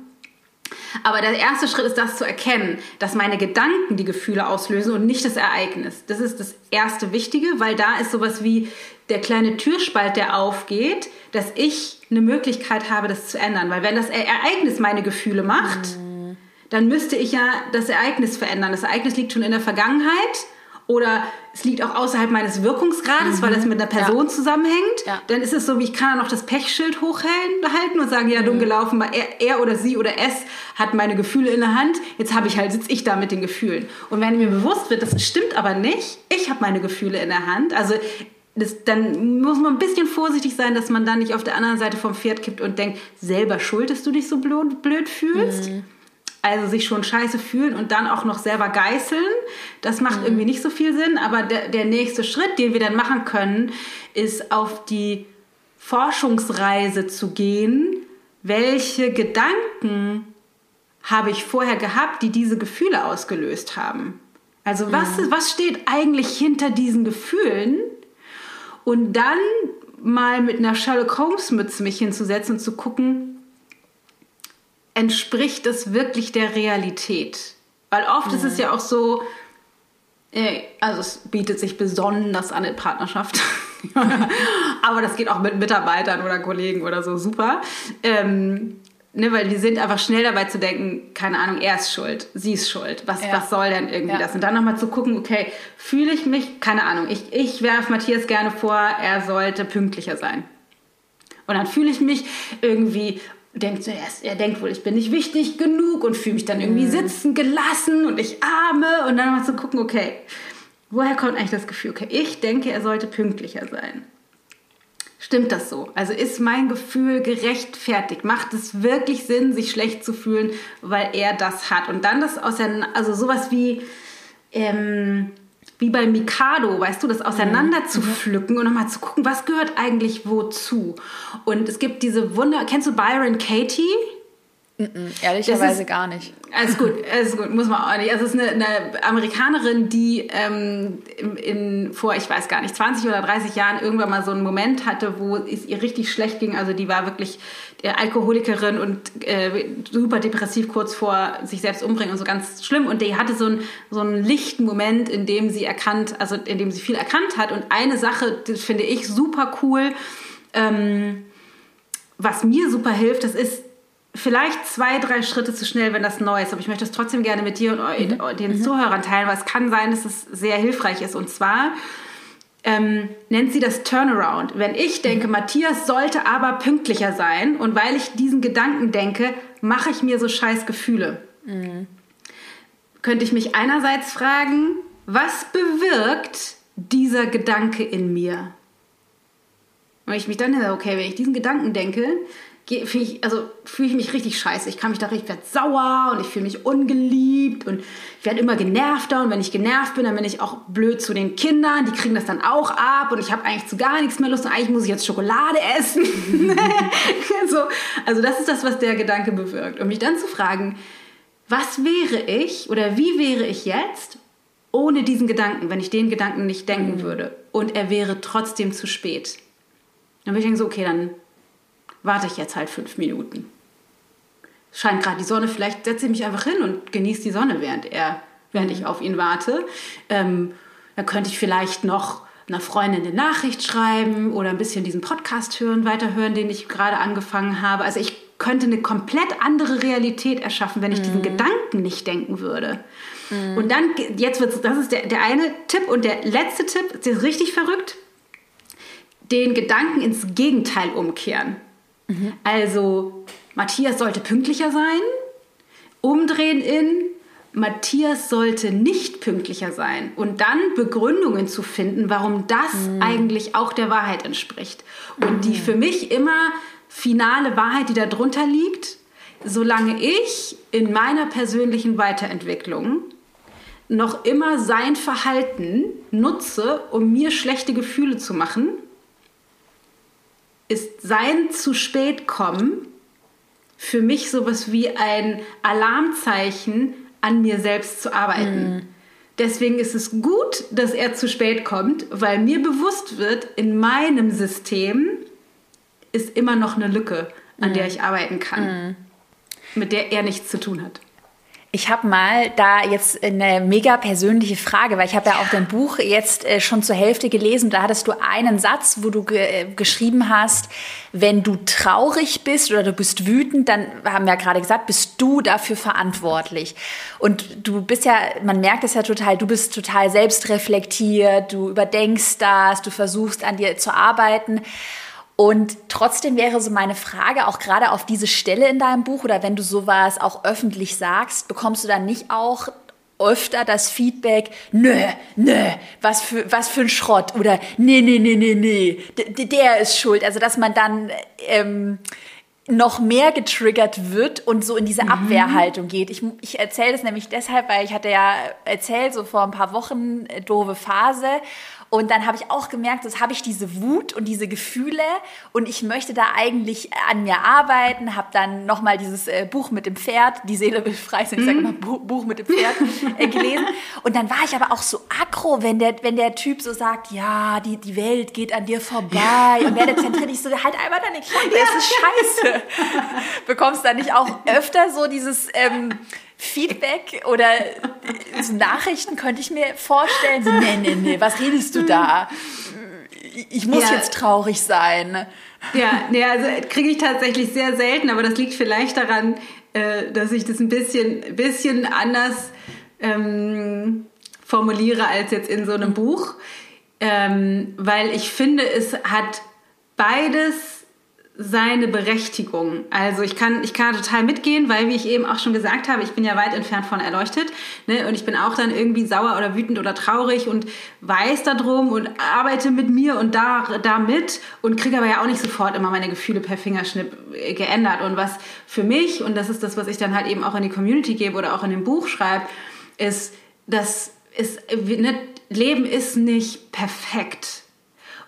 Aber der erste Schritt ist das zu erkennen, dass meine Gedanken die Gefühle auslösen und nicht das Ereignis. Das ist das erste Wichtige, weil da ist sowas wie der kleine Türspalt, der aufgeht, dass ich eine Möglichkeit habe, das zu ändern. Weil wenn das Ereignis meine Gefühle macht, mhm. dann müsste ich ja das Ereignis verändern. Das Ereignis liegt schon in der Vergangenheit oder es liegt auch außerhalb meines Wirkungsgrades, mhm. weil das mit einer Person ja. zusammenhängt, ja. dann ist es so, wie ich kann noch das Pechschild hochhalten und sagen, ja, dumm mhm. gelaufen, weil er, er, oder sie oder es hat meine Gefühle in der Hand, jetzt habe ich halt, sitze ich da mit den Gefühlen. Und wenn mir bewusst wird, das stimmt aber nicht, ich habe meine Gefühle in der Hand, also das, dann muss man ein bisschen vorsichtig sein, dass man dann nicht auf der anderen Seite vom Pferd kippt und denkt, selber schuld, dass du dich so blöd, blöd fühlst. Mhm. Also sich schon scheiße fühlen und dann auch noch selber geißeln, das macht mhm. irgendwie nicht so viel Sinn. Aber der, der nächste Schritt, den wir dann machen können, ist auf die Forschungsreise zu gehen. Welche Gedanken habe ich vorher gehabt, die diese Gefühle ausgelöst haben? Also was, mhm. was steht eigentlich hinter diesen Gefühlen? Und dann mal mit einer Sherlock Holmes Mütze mich hinzusetzen und zu gucken, entspricht es wirklich der Realität? Weil oft mhm. ist es mhm. ja auch so, äh, also es bietet sich besonders an in Partnerschaft. Aber das geht auch mit Mitarbeitern oder Kollegen oder so super. Ähm, Ne, weil wir sind einfach schnell dabei zu denken, keine Ahnung, er ist schuld, sie ist schuld. Was, ja. was soll denn irgendwie ja. das? Und dann nochmal zu gucken, okay, fühle ich mich, keine Ahnung, ich, ich werfe Matthias gerne vor, er sollte pünktlicher sein. Und dann fühle ich mich irgendwie, denkt zuerst, er denkt wohl, ich bin nicht wichtig genug und fühle mich dann irgendwie mhm. sitzen gelassen und ich arme und dann mal zu gucken, okay, woher kommt eigentlich das Gefühl? Okay, ich denke, er sollte pünktlicher sein Stimmt das so? Also ist mein Gefühl gerechtfertigt? Macht es wirklich Sinn, sich schlecht zu fühlen, weil er das hat? Und dann das auseinander, also sowas wie, ähm, wie bei Mikado, weißt du, das auseinander mhm. zu pflücken und nochmal zu gucken, was gehört eigentlich wozu. Und es gibt diese Wunder, kennst du Byron Katie? Mm -mm, ehrlicherweise ist, gar nicht. Alles gut, alles gut, muss man auch nicht. Also es ist eine, eine Amerikanerin, die ähm, in, vor, ich weiß gar nicht, 20 oder 30 Jahren irgendwann mal so einen Moment hatte, wo es ihr richtig schlecht ging. Also die war wirklich Alkoholikerin und äh, super depressiv kurz vor sich selbst umbringen und so ganz schlimm. Und die hatte so einen, so einen lichten Moment, in dem sie erkannt, also in dem sie viel erkannt hat. Und eine Sache, das finde ich super cool, ähm, was mir super hilft, das ist vielleicht zwei, drei Schritte zu schnell, wenn das neu ist. Aber ich möchte es trotzdem gerne mit dir und mhm. den mhm. Zuhörern teilen, weil es kann sein, dass es sehr hilfreich ist. Und zwar ähm, nennt sie das Turnaround. Wenn ich denke, mhm. Matthias sollte aber pünktlicher sein und weil ich diesen Gedanken denke, mache ich mir so scheiß Gefühle. Mhm. Könnte ich mich einerseits fragen, was bewirkt dieser Gedanke in mir? Und ich mich dann denke, okay, wenn ich diesen Gedanken denke, fühle ich, also fühle ich mich richtig scheiße. Ich kann mich da richtig, werde sauer und ich fühle mich ungeliebt und ich werde immer genervter und wenn ich genervt bin, dann bin ich auch blöd zu den Kindern, die kriegen das dann auch ab und ich habe eigentlich zu gar nichts mehr Lust und eigentlich muss ich jetzt Schokolade essen. so, also das ist das, was der Gedanke bewirkt. Und mich dann zu fragen, was wäre ich oder wie wäre ich jetzt ohne diesen Gedanken, wenn ich den Gedanken nicht denken mhm. würde und er wäre trotzdem zu spät. Dann würde ich denken so, okay, dann warte ich jetzt halt fünf Minuten. Scheint gerade die Sonne, vielleicht setze ich mich einfach hin und genieße die Sonne, während er, während ich auf ihn warte. Ähm, dann könnte ich vielleicht noch einer Freundin eine Nachricht schreiben oder ein bisschen diesen Podcast hören, weiterhören, den ich gerade angefangen habe. Also ich könnte eine komplett andere Realität erschaffen, wenn ich mhm. diesen Gedanken nicht denken würde. Mhm. Und dann, jetzt wird das ist der, der eine Tipp und der letzte Tipp, ist richtig verrückt, den Gedanken ins Gegenteil umkehren. Mhm. Also Matthias sollte pünktlicher sein, umdrehen in Matthias sollte nicht pünktlicher sein und dann Begründungen zu finden, warum das mhm. eigentlich auch der Wahrheit entspricht. Und mhm. die für mich immer finale Wahrheit, die darunter liegt, solange ich in meiner persönlichen Weiterentwicklung noch immer sein Verhalten nutze, um mir schlechte Gefühle zu machen, ist sein zu spät kommen für mich sowas wie ein Alarmzeichen, an mir selbst zu arbeiten. Mhm. Deswegen ist es gut, dass er zu spät kommt, weil mir bewusst wird, in meinem System ist immer noch eine Lücke, an mhm. der ich arbeiten kann, mhm. mit der er nichts zu tun hat. Ich habe mal da jetzt eine mega persönliche Frage, weil ich habe ja auch dein Buch jetzt äh, schon zur Hälfte gelesen. Da hattest du einen Satz, wo du ge äh, geschrieben hast, wenn du traurig bist oder du bist wütend, dann haben wir ja gerade gesagt, bist du dafür verantwortlich. Und du bist ja, man merkt es ja total, du bist total selbstreflektiert, du überdenkst das, du versuchst an dir zu arbeiten. Und trotzdem wäre so meine Frage, auch gerade auf diese Stelle in deinem Buch oder wenn du sowas auch öffentlich sagst, bekommst du dann nicht auch öfter das Feedback, nö, nö, was für, was für ein Schrott oder nee, nee, nee, nee, nee, D der ist schuld. Also, dass man dann ähm, noch mehr getriggert wird und so in diese mhm. Abwehrhaltung geht. Ich, ich erzähle das nämlich deshalb, weil ich hatte ja erzählt, so vor ein paar Wochen, äh, doofe Phase. Und dann habe ich auch gemerkt, das habe ich diese Wut und diese Gefühle und ich möchte da eigentlich an mir arbeiten, habe dann nochmal dieses äh, Buch mit dem Pferd, die Seele will frei sein, ich sage immer mhm. Buch mit dem Pferd, äh, gelesen. Und dann war ich aber auch so aggro, wenn der, wenn der Typ so sagt, ja, die, die Welt geht an dir vorbei und werde zentriert. Ich so, halt einmal deine Klappe, das ist scheiße. Bekommst du dann nicht auch öfter so dieses... Ähm, Feedback oder so Nachrichten könnte ich mir vorstellen. So, nee, nee, nee, was redest du da? Ich muss ja. jetzt traurig sein. Ja, nee, also kriege ich tatsächlich sehr selten, aber das liegt vielleicht daran, äh, dass ich das ein bisschen, bisschen anders ähm, formuliere als jetzt in so einem Buch. Ähm, weil ich finde, es hat beides seine Berechtigung. Also ich kann, ich kann total mitgehen, weil wie ich eben auch schon gesagt habe, ich bin ja weit entfernt von erleuchtet. Ne? Und ich bin auch dann irgendwie sauer oder wütend oder traurig und weiß darum und arbeite mit mir und da damit und kriege aber ja auch nicht sofort immer meine Gefühle per Fingerschnipp äh, geändert. Und was für mich, und das ist das, was ich dann halt eben auch in die Community gebe oder auch in dem Buch schreibe, ist, dass es, ne, Leben ist nicht perfekt.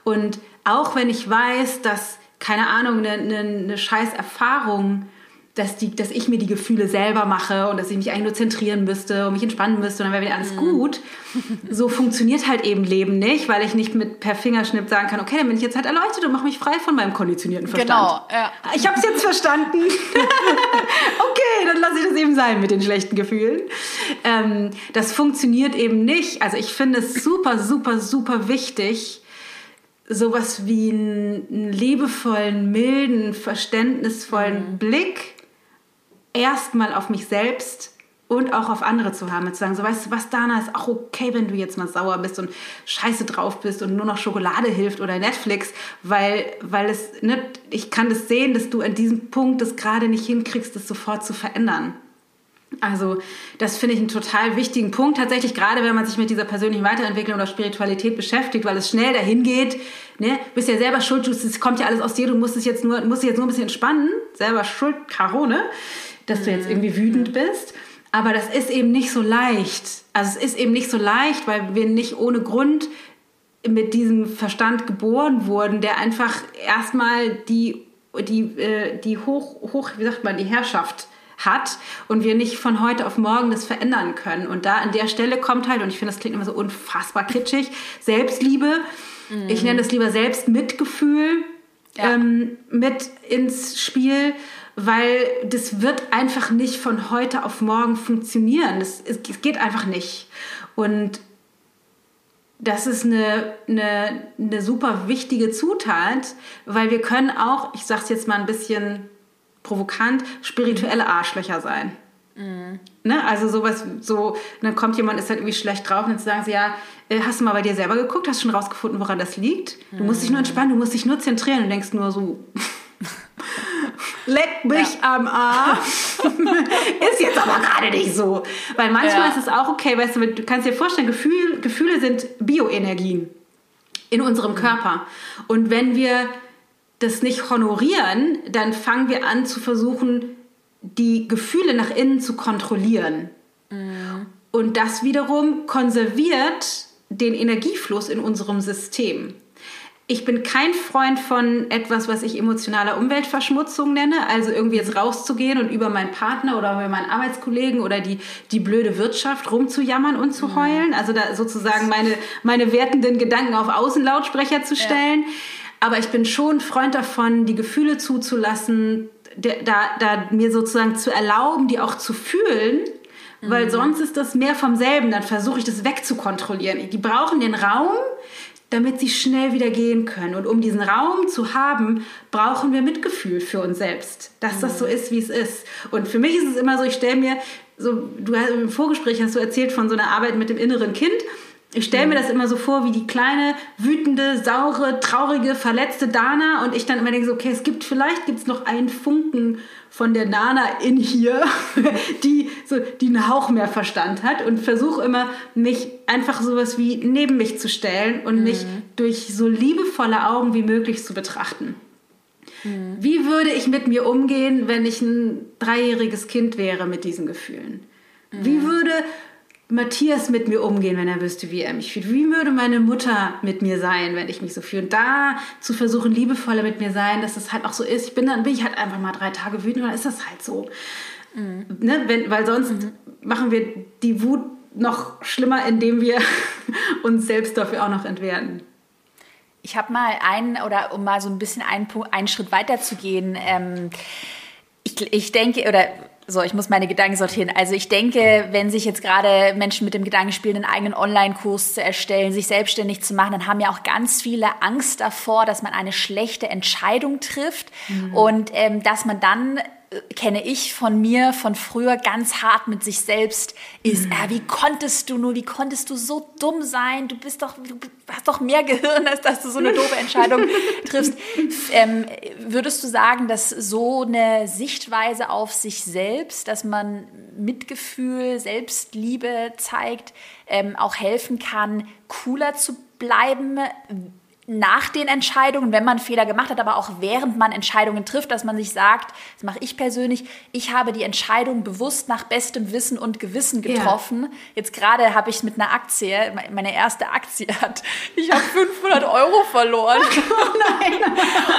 Und auch wenn ich weiß, dass keine Ahnung, eine, eine, eine scheiß Erfahrung, dass, die, dass ich mir die Gefühle selber mache und dass ich mich eigentlich nur zentrieren müsste und mich entspannen müsste und dann wäre wieder alles mhm. gut. So funktioniert halt eben Leben nicht, weil ich nicht mit per Fingerschnipp sagen kann, okay, dann bin ich jetzt halt erleuchtet und mache mich frei von meinem konditionierten Verstand. Genau, ja. Ich habe es jetzt verstanden. okay, dann lasse ich das eben sein mit den schlechten Gefühlen. Ähm, das funktioniert eben nicht. Also ich finde es super, super, super wichtig, sowas wie einen liebevollen, milden, verständnisvollen mhm. Blick erstmal auf mich selbst und auch auf andere zu haben. zu sagen, so weißt du was, Dana, ist auch okay, wenn du jetzt mal sauer bist und scheiße drauf bist und nur noch Schokolade hilft oder Netflix, weil, weil es, ne, ich kann das sehen, dass du an diesem Punkt das gerade nicht hinkriegst, das sofort zu verändern. Also das finde ich einen total wichtigen Punkt, tatsächlich gerade wenn man sich mit dieser persönlichen Weiterentwicklung oder Spiritualität beschäftigt, weil es schnell dahin geht, ne, bist ja selber schuld, es kommt ja alles aus dir, du musst es jetzt nur, musst dich jetzt nur ein bisschen entspannen, selber schuld, Karone, dass du jetzt mhm. irgendwie wütend bist. Aber das ist eben nicht so leicht. Also es ist eben nicht so leicht, weil wir nicht ohne Grund mit diesem Verstand geboren wurden, der einfach erstmal die, die, äh, die hoch, hoch, wie sagt man, die Herrschaft hat und wir nicht von heute auf morgen das verändern können. Und da an der Stelle kommt halt, und ich finde, das klingt immer so unfassbar kitschig, Selbstliebe. Mhm. Ich nenne das lieber Selbstmitgefühl ja. ähm, mit ins Spiel, weil das wird einfach nicht von heute auf morgen funktionieren. Das, es, es geht einfach nicht. Und das ist eine, eine, eine super wichtige Zutat, weil wir können auch, ich sage es jetzt mal ein bisschen provokant, spirituelle Arschlöcher sein. Mhm. Ne? Also sowas, so, dann kommt jemand, ist halt irgendwie schlecht drauf und dann sagen sie, ja, äh, hast du mal bei dir selber geguckt, hast du schon rausgefunden, woran das liegt? Du musst dich nur entspannen, du musst dich nur zentrieren und denkst nur so, leck mich ja. am Arsch. ist jetzt aber gerade nicht so. Weil manchmal ja. ist es auch okay, weißt du, du kannst dir vorstellen, Gefühl, Gefühle sind Bioenergien in unserem Körper. Und wenn wir das nicht honorieren, dann fangen wir an zu versuchen, die Gefühle nach innen zu kontrollieren. Mhm. Und das wiederum konserviert den Energiefluss in unserem System. Ich bin kein Freund von etwas, was ich emotionale Umweltverschmutzung nenne, also irgendwie jetzt rauszugehen und über meinen Partner oder über meinen Arbeitskollegen oder die, die blöde Wirtschaft rumzujammern und zu heulen. Also da sozusagen meine, meine wertenden Gedanken auf Außenlautsprecher zu stellen. Ja aber ich bin schon Freund davon, die Gefühle zuzulassen, da, da mir sozusagen zu erlauben, die auch zu fühlen, mhm. weil sonst ist das mehr vom selben. Dann versuche ich das wegzukontrollieren. Die brauchen den Raum, damit sie schnell wieder gehen können. Und um diesen Raum zu haben, brauchen wir Mitgefühl für uns selbst, dass mhm. das so ist, wie es ist. Und für mich ist es immer so, ich stelle mir, so, du im Vorgespräch hast du erzählt von so einer Arbeit mit dem inneren Kind. Ich stelle mir das immer so vor, wie die kleine, wütende, saure, traurige, verletzte Dana und ich dann immer denke so, okay, es gibt vielleicht gibt's noch einen Funken von der Dana in hier, die so die einen Hauch mehr Verstand hat und versuche immer mich einfach sowas wie neben mich zu stellen und mhm. mich durch so liebevolle Augen wie möglich zu betrachten. Mhm. Wie würde ich mit mir umgehen, wenn ich ein dreijähriges Kind wäre mit diesen Gefühlen? Mhm. Wie würde Matthias mit mir umgehen, wenn er wüsste, wie er mich fühlt? Wie würde meine Mutter mit mir sein, wenn ich mich so fühle? Und da zu versuchen, liebevoller mit mir sein, dass es halt auch so ist. Ich bin dann bin ich halt einfach mal drei Tage wütend dann ist das halt so. Mhm. Ne? Wenn, weil sonst mhm. machen wir die Wut noch schlimmer, indem wir uns selbst dafür auch noch entwerten. Ich habe mal einen, oder um mal so ein bisschen einen, einen Schritt weiter zu gehen, ähm, ich, ich denke, oder so, ich muss meine Gedanken sortieren. Also ich denke, wenn sich jetzt gerade Menschen mit dem Gedanken spielen, einen eigenen Online-Kurs zu erstellen, sich selbstständig zu machen, dann haben ja auch ganz viele Angst davor, dass man eine schlechte Entscheidung trifft mhm. und ähm, dass man dann kenne ich von mir von früher ganz hart mit sich selbst ist, mhm. äh, wie konntest du nur, wie konntest du so dumm sein? Du bist doch, du hast doch mehr Gehirn, als dass du so eine doofe Entscheidung triffst. Ähm, würdest du sagen, dass so eine Sichtweise auf sich selbst, dass man Mitgefühl, Selbstliebe zeigt, ähm, auch helfen kann, cooler zu bleiben? Nach den Entscheidungen, wenn man Fehler gemacht hat, aber auch während man Entscheidungen trifft, dass man sich sagt, das mache ich persönlich, ich habe die Entscheidung bewusst nach bestem Wissen und Gewissen getroffen. Ja. Jetzt gerade habe ich mit einer Aktie, meine erste Aktie hat, ich habe 500 Euro verloren.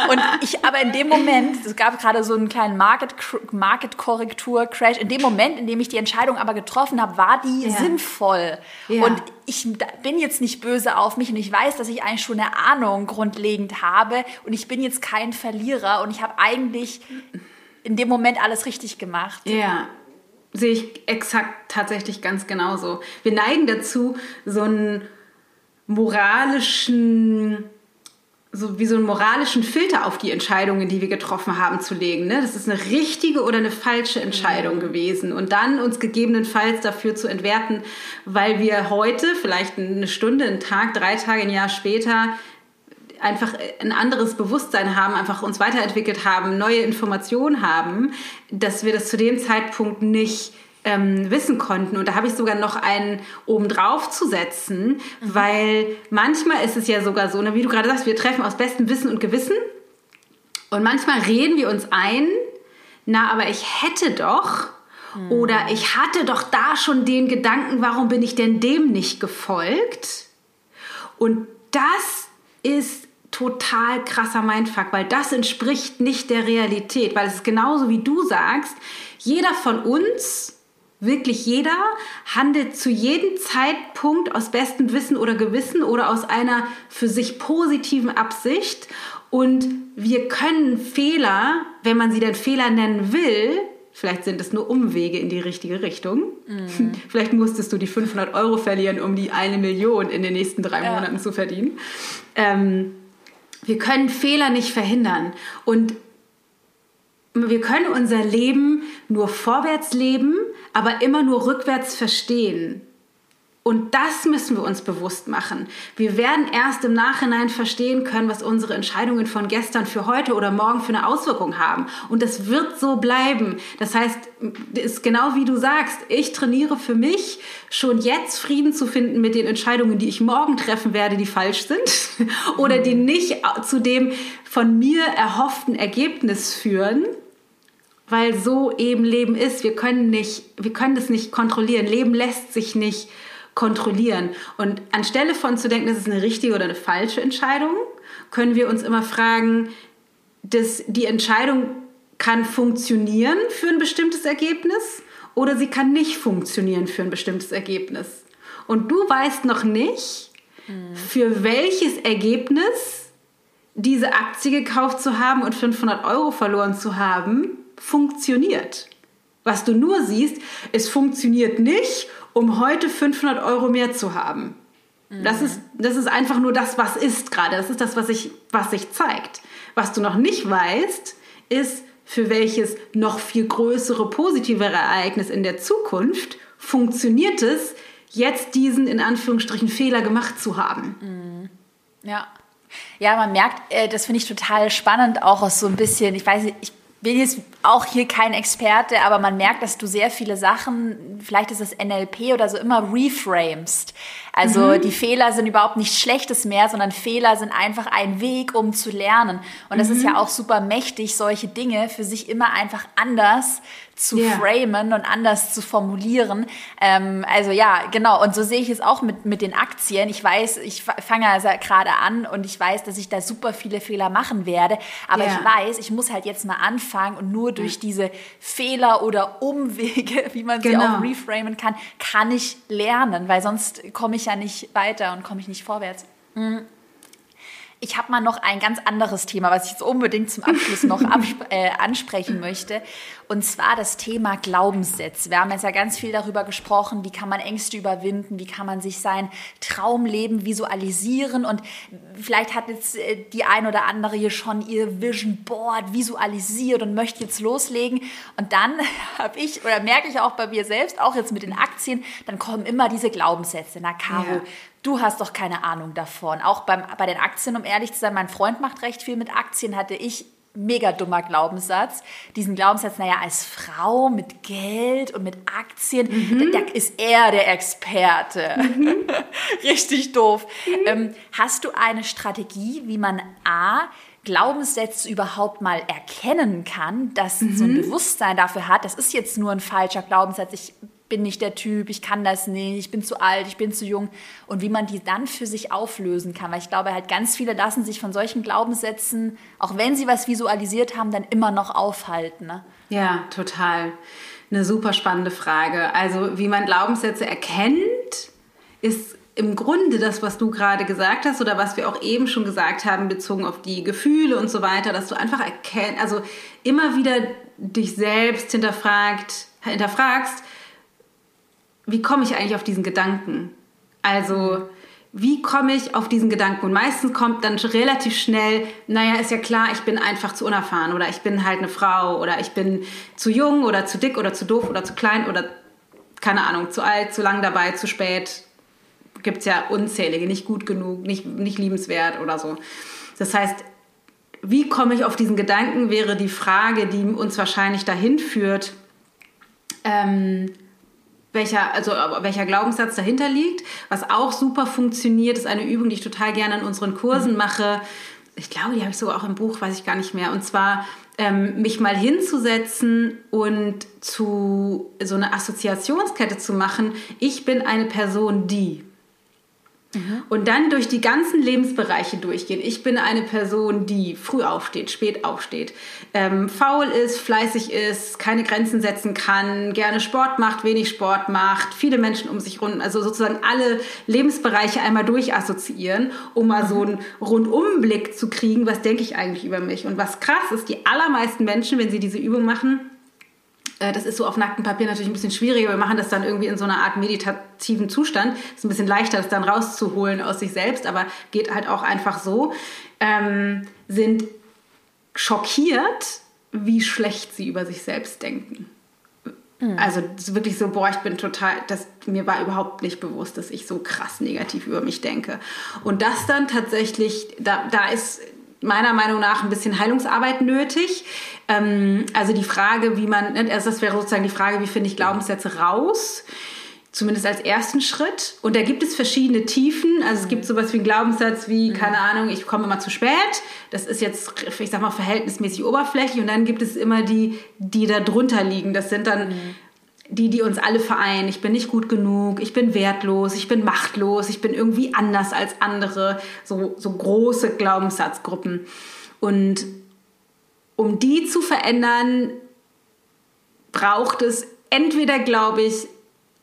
Oh. Und ich, aber in dem Moment, es gab gerade so einen kleinen Market, Market Korrektur Crash, in dem Moment, in dem ich die Entscheidung aber getroffen habe, war die ja. sinnvoll. Ja. Und ich bin jetzt nicht böse auf mich und ich weiß, dass ich eigentlich schon eine Ahnung grundlegend habe und ich bin jetzt kein Verlierer und ich habe eigentlich in dem Moment alles richtig gemacht. Ja, sehe ich exakt tatsächlich ganz genauso. Wir neigen dazu, so einen moralischen so wie so einen moralischen Filter auf die Entscheidungen, die wir getroffen haben, zu legen. Ne? Das ist eine richtige oder eine falsche Entscheidung mhm. gewesen. Und dann uns gegebenenfalls dafür zu entwerten, weil wir heute, vielleicht eine Stunde, einen Tag, drei Tage, ein Jahr später, einfach ein anderes Bewusstsein haben, einfach uns weiterentwickelt haben, neue Informationen haben, dass wir das zu dem Zeitpunkt nicht ähm, wissen konnten. Und da habe ich sogar noch einen obendrauf zu setzen, mhm. weil manchmal ist es ja sogar so, ne, wie du gerade sagst, wir treffen aus bestem Wissen und Gewissen. Und manchmal reden wir uns ein, na, aber ich hätte doch. Mhm. Oder ich hatte doch da schon den Gedanken, warum bin ich denn dem nicht gefolgt? Und das ist total krasser Mindfuck, weil das entspricht nicht der Realität, weil es ist genauso wie du sagst, jeder von uns Wirklich jeder handelt zu jedem Zeitpunkt aus bestem Wissen oder Gewissen oder aus einer für sich positiven Absicht. Und wir können Fehler, wenn man sie denn Fehler nennen will, vielleicht sind es nur Umwege in die richtige Richtung. Mhm. Vielleicht musstest du die 500 Euro verlieren, um die eine Million in den nächsten drei ja. Monaten zu verdienen. Ähm, wir können Fehler nicht verhindern. Und wir können unser Leben nur vorwärts leben, aber immer nur rückwärts verstehen. Und das müssen wir uns bewusst machen. Wir werden erst im Nachhinein verstehen können, was unsere Entscheidungen von gestern für heute oder morgen für eine Auswirkung haben. Und das wird so bleiben. Das heißt, es ist genau wie du sagst, ich trainiere für mich, schon jetzt Frieden zu finden mit den Entscheidungen, die ich morgen treffen werde, die falsch sind oder die nicht zu dem von mir erhofften Ergebnis führen weil so eben Leben ist. Wir können nicht, wir können das nicht kontrollieren. Leben lässt sich nicht kontrollieren. Und anstelle von zu denken, das ist eine richtige oder eine falsche Entscheidung, können wir uns immer fragen, dass die Entscheidung kann funktionieren für ein bestimmtes Ergebnis oder sie kann nicht funktionieren für ein bestimmtes Ergebnis. Und du weißt noch nicht, für welches Ergebnis diese Aktie gekauft zu haben und 500 Euro verloren zu haben, funktioniert. Was du nur siehst, es funktioniert nicht, um heute 500 Euro mehr zu haben. Mhm. Das, ist, das ist einfach nur das, was ist gerade. Das ist das, was sich, was sich zeigt. Was du noch nicht weißt, ist, für welches noch viel größere, positivere Ereignis in der Zukunft funktioniert es, jetzt diesen in Anführungsstrichen Fehler gemacht zu haben. Mhm. Ja. Ja, man merkt, äh, das finde ich total spannend, auch aus so ein bisschen, ich weiß nicht, ich bin jetzt auch hier kein Experte, aber man merkt, dass du sehr viele Sachen, vielleicht ist es NLP oder so, immer reframest. Also mhm. die Fehler sind überhaupt nichts Schlechtes mehr, sondern Fehler sind einfach ein Weg, um zu lernen. Und das mhm. ist ja auch super mächtig, solche Dinge für sich immer einfach anders zu yeah. framen und anders zu formulieren. Ähm, also ja, genau. Und so sehe ich es auch mit, mit den Aktien. Ich weiß, ich fange also gerade an und ich weiß, dass ich da super viele Fehler machen werde. Aber yeah. ich weiß, ich muss halt jetzt mal anfangen und nur durch diese Fehler oder Umwege, wie man sie genau. auch reframen kann, kann ich lernen, weil sonst komme ich ja nicht weiter und komme ich nicht vorwärts. Mhm. Ich habe mal noch ein ganz anderes Thema, was ich jetzt unbedingt zum Abschluss noch äh, ansprechen möchte. Und zwar das Thema Glaubenssätze. Wir haben jetzt ja ganz viel darüber gesprochen, wie kann man Ängste überwinden, wie kann man sich sein Traumleben visualisieren. Und vielleicht hat jetzt äh, die ein oder andere hier schon ihr Vision Board visualisiert und möchte jetzt loslegen. Und dann habe ich oder merke ich auch bei mir selbst, auch jetzt mit den Aktien, dann kommen immer diese Glaubenssätze. Na, Caro, ja du hast doch keine Ahnung davon. Auch beim, bei den Aktien, um ehrlich zu sein, mein Freund macht recht viel mit Aktien, hatte ich mega dummer Glaubenssatz. Diesen Glaubenssatz, naja, als Frau mit Geld und mit Aktien, mhm. da, da, ist er der Experte. Mhm. Richtig doof. Mhm. Ähm, hast du eine Strategie, wie man A, Glaubenssätze überhaupt mal erkennen kann, dass so ein mhm. Bewusstsein dafür hat, das ist jetzt nur ein falscher Glaubenssatz, ich bin nicht der Typ, ich kann das nicht, ich bin zu alt, ich bin zu jung und wie man die dann für sich auflösen kann, weil ich glaube halt ganz viele lassen sich von solchen Glaubenssätzen, auch wenn sie was visualisiert haben, dann immer noch aufhalten. Ne? Ja, total. Eine super spannende Frage. Also wie man Glaubenssätze erkennt, ist im Grunde das, was du gerade gesagt hast oder was wir auch eben schon gesagt haben, bezogen auf die Gefühle und so weiter, dass du einfach erkennst, also immer wieder dich selbst hinterfragt, hinterfragst, wie komme ich eigentlich auf diesen Gedanken? Also, wie komme ich auf diesen Gedanken? Und meistens kommt dann relativ schnell, naja, ist ja klar, ich bin einfach zu unerfahren oder ich bin halt eine Frau oder ich bin zu jung oder zu dick oder zu doof oder zu klein oder keine Ahnung, zu alt, zu lang dabei, zu spät. Gibt es ja unzählige, nicht gut genug, nicht, nicht liebenswert oder so. Das heißt, wie komme ich auf diesen Gedanken, wäre die Frage, die uns wahrscheinlich dahin führt, ähm, welcher, also welcher Glaubenssatz dahinter liegt. Was auch super funktioniert, ist eine Übung, die ich total gerne in unseren Kursen mhm. mache. Ich glaube, die habe ich sogar auch im Buch, weiß ich gar nicht mehr. Und zwar ähm, mich mal hinzusetzen und zu so eine Assoziationskette zu machen. Ich bin eine Person, die. Mhm. Und dann durch die ganzen Lebensbereiche durchgehen. Ich bin eine Person, die früh aufsteht, spät aufsteht, ähm, faul ist, fleißig ist, keine Grenzen setzen kann, gerne Sport macht, wenig Sport macht, viele Menschen um sich rum, also sozusagen alle Lebensbereiche einmal durchassoziieren, um mal mhm. so einen Rundumblick zu kriegen, was denke ich eigentlich über mich. Und was krass ist, die allermeisten Menschen, wenn sie diese Übung machen, das ist so auf nacktem Papier natürlich ein bisschen schwieriger. Wir machen das dann irgendwie in so einer Art meditativen Zustand. Ist ein bisschen leichter, das dann rauszuholen aus sich selbst, aber geht halt auch einfach so. Ähm, sind schockiert, wie schlecht sie über sich selbst denken. Mhm. Also wirklich so, boah, ich bin total, das, mir war überhaupt nicht bewusst, dass ich so krass negativ über mich denke. Und das dann tatsächlich, da, da ist meiner Meinung nach ein bisschen Heilungsarbeit nötig. Ähm, also die Frage, wie man, ne, also das wäre sozusagen die Frage, wie finde ich Glaubenssätze raus? Zumindest als ersten Schritt. Und da gibt es verschiedene Tiefen. Also es gibt sowas wie einen Glaubenssatz wie, mhm. keine Ahnung, ich komme immer zu spät. Das ist jetzt, ich sag mal, verhältnismäßig oberflächlich. Und dann gibt es immer die, die da drunter liegen. Das sind dann mhm die, die uns alle vereinen. Ich bin nicht gut genug, ich bin wertlos, ich bin machtlos, ich bin irgendwie anders als andere. So, so große Glaubenssatzgruppen. Und um die zu verändern, braucht es entweder, glaube ich,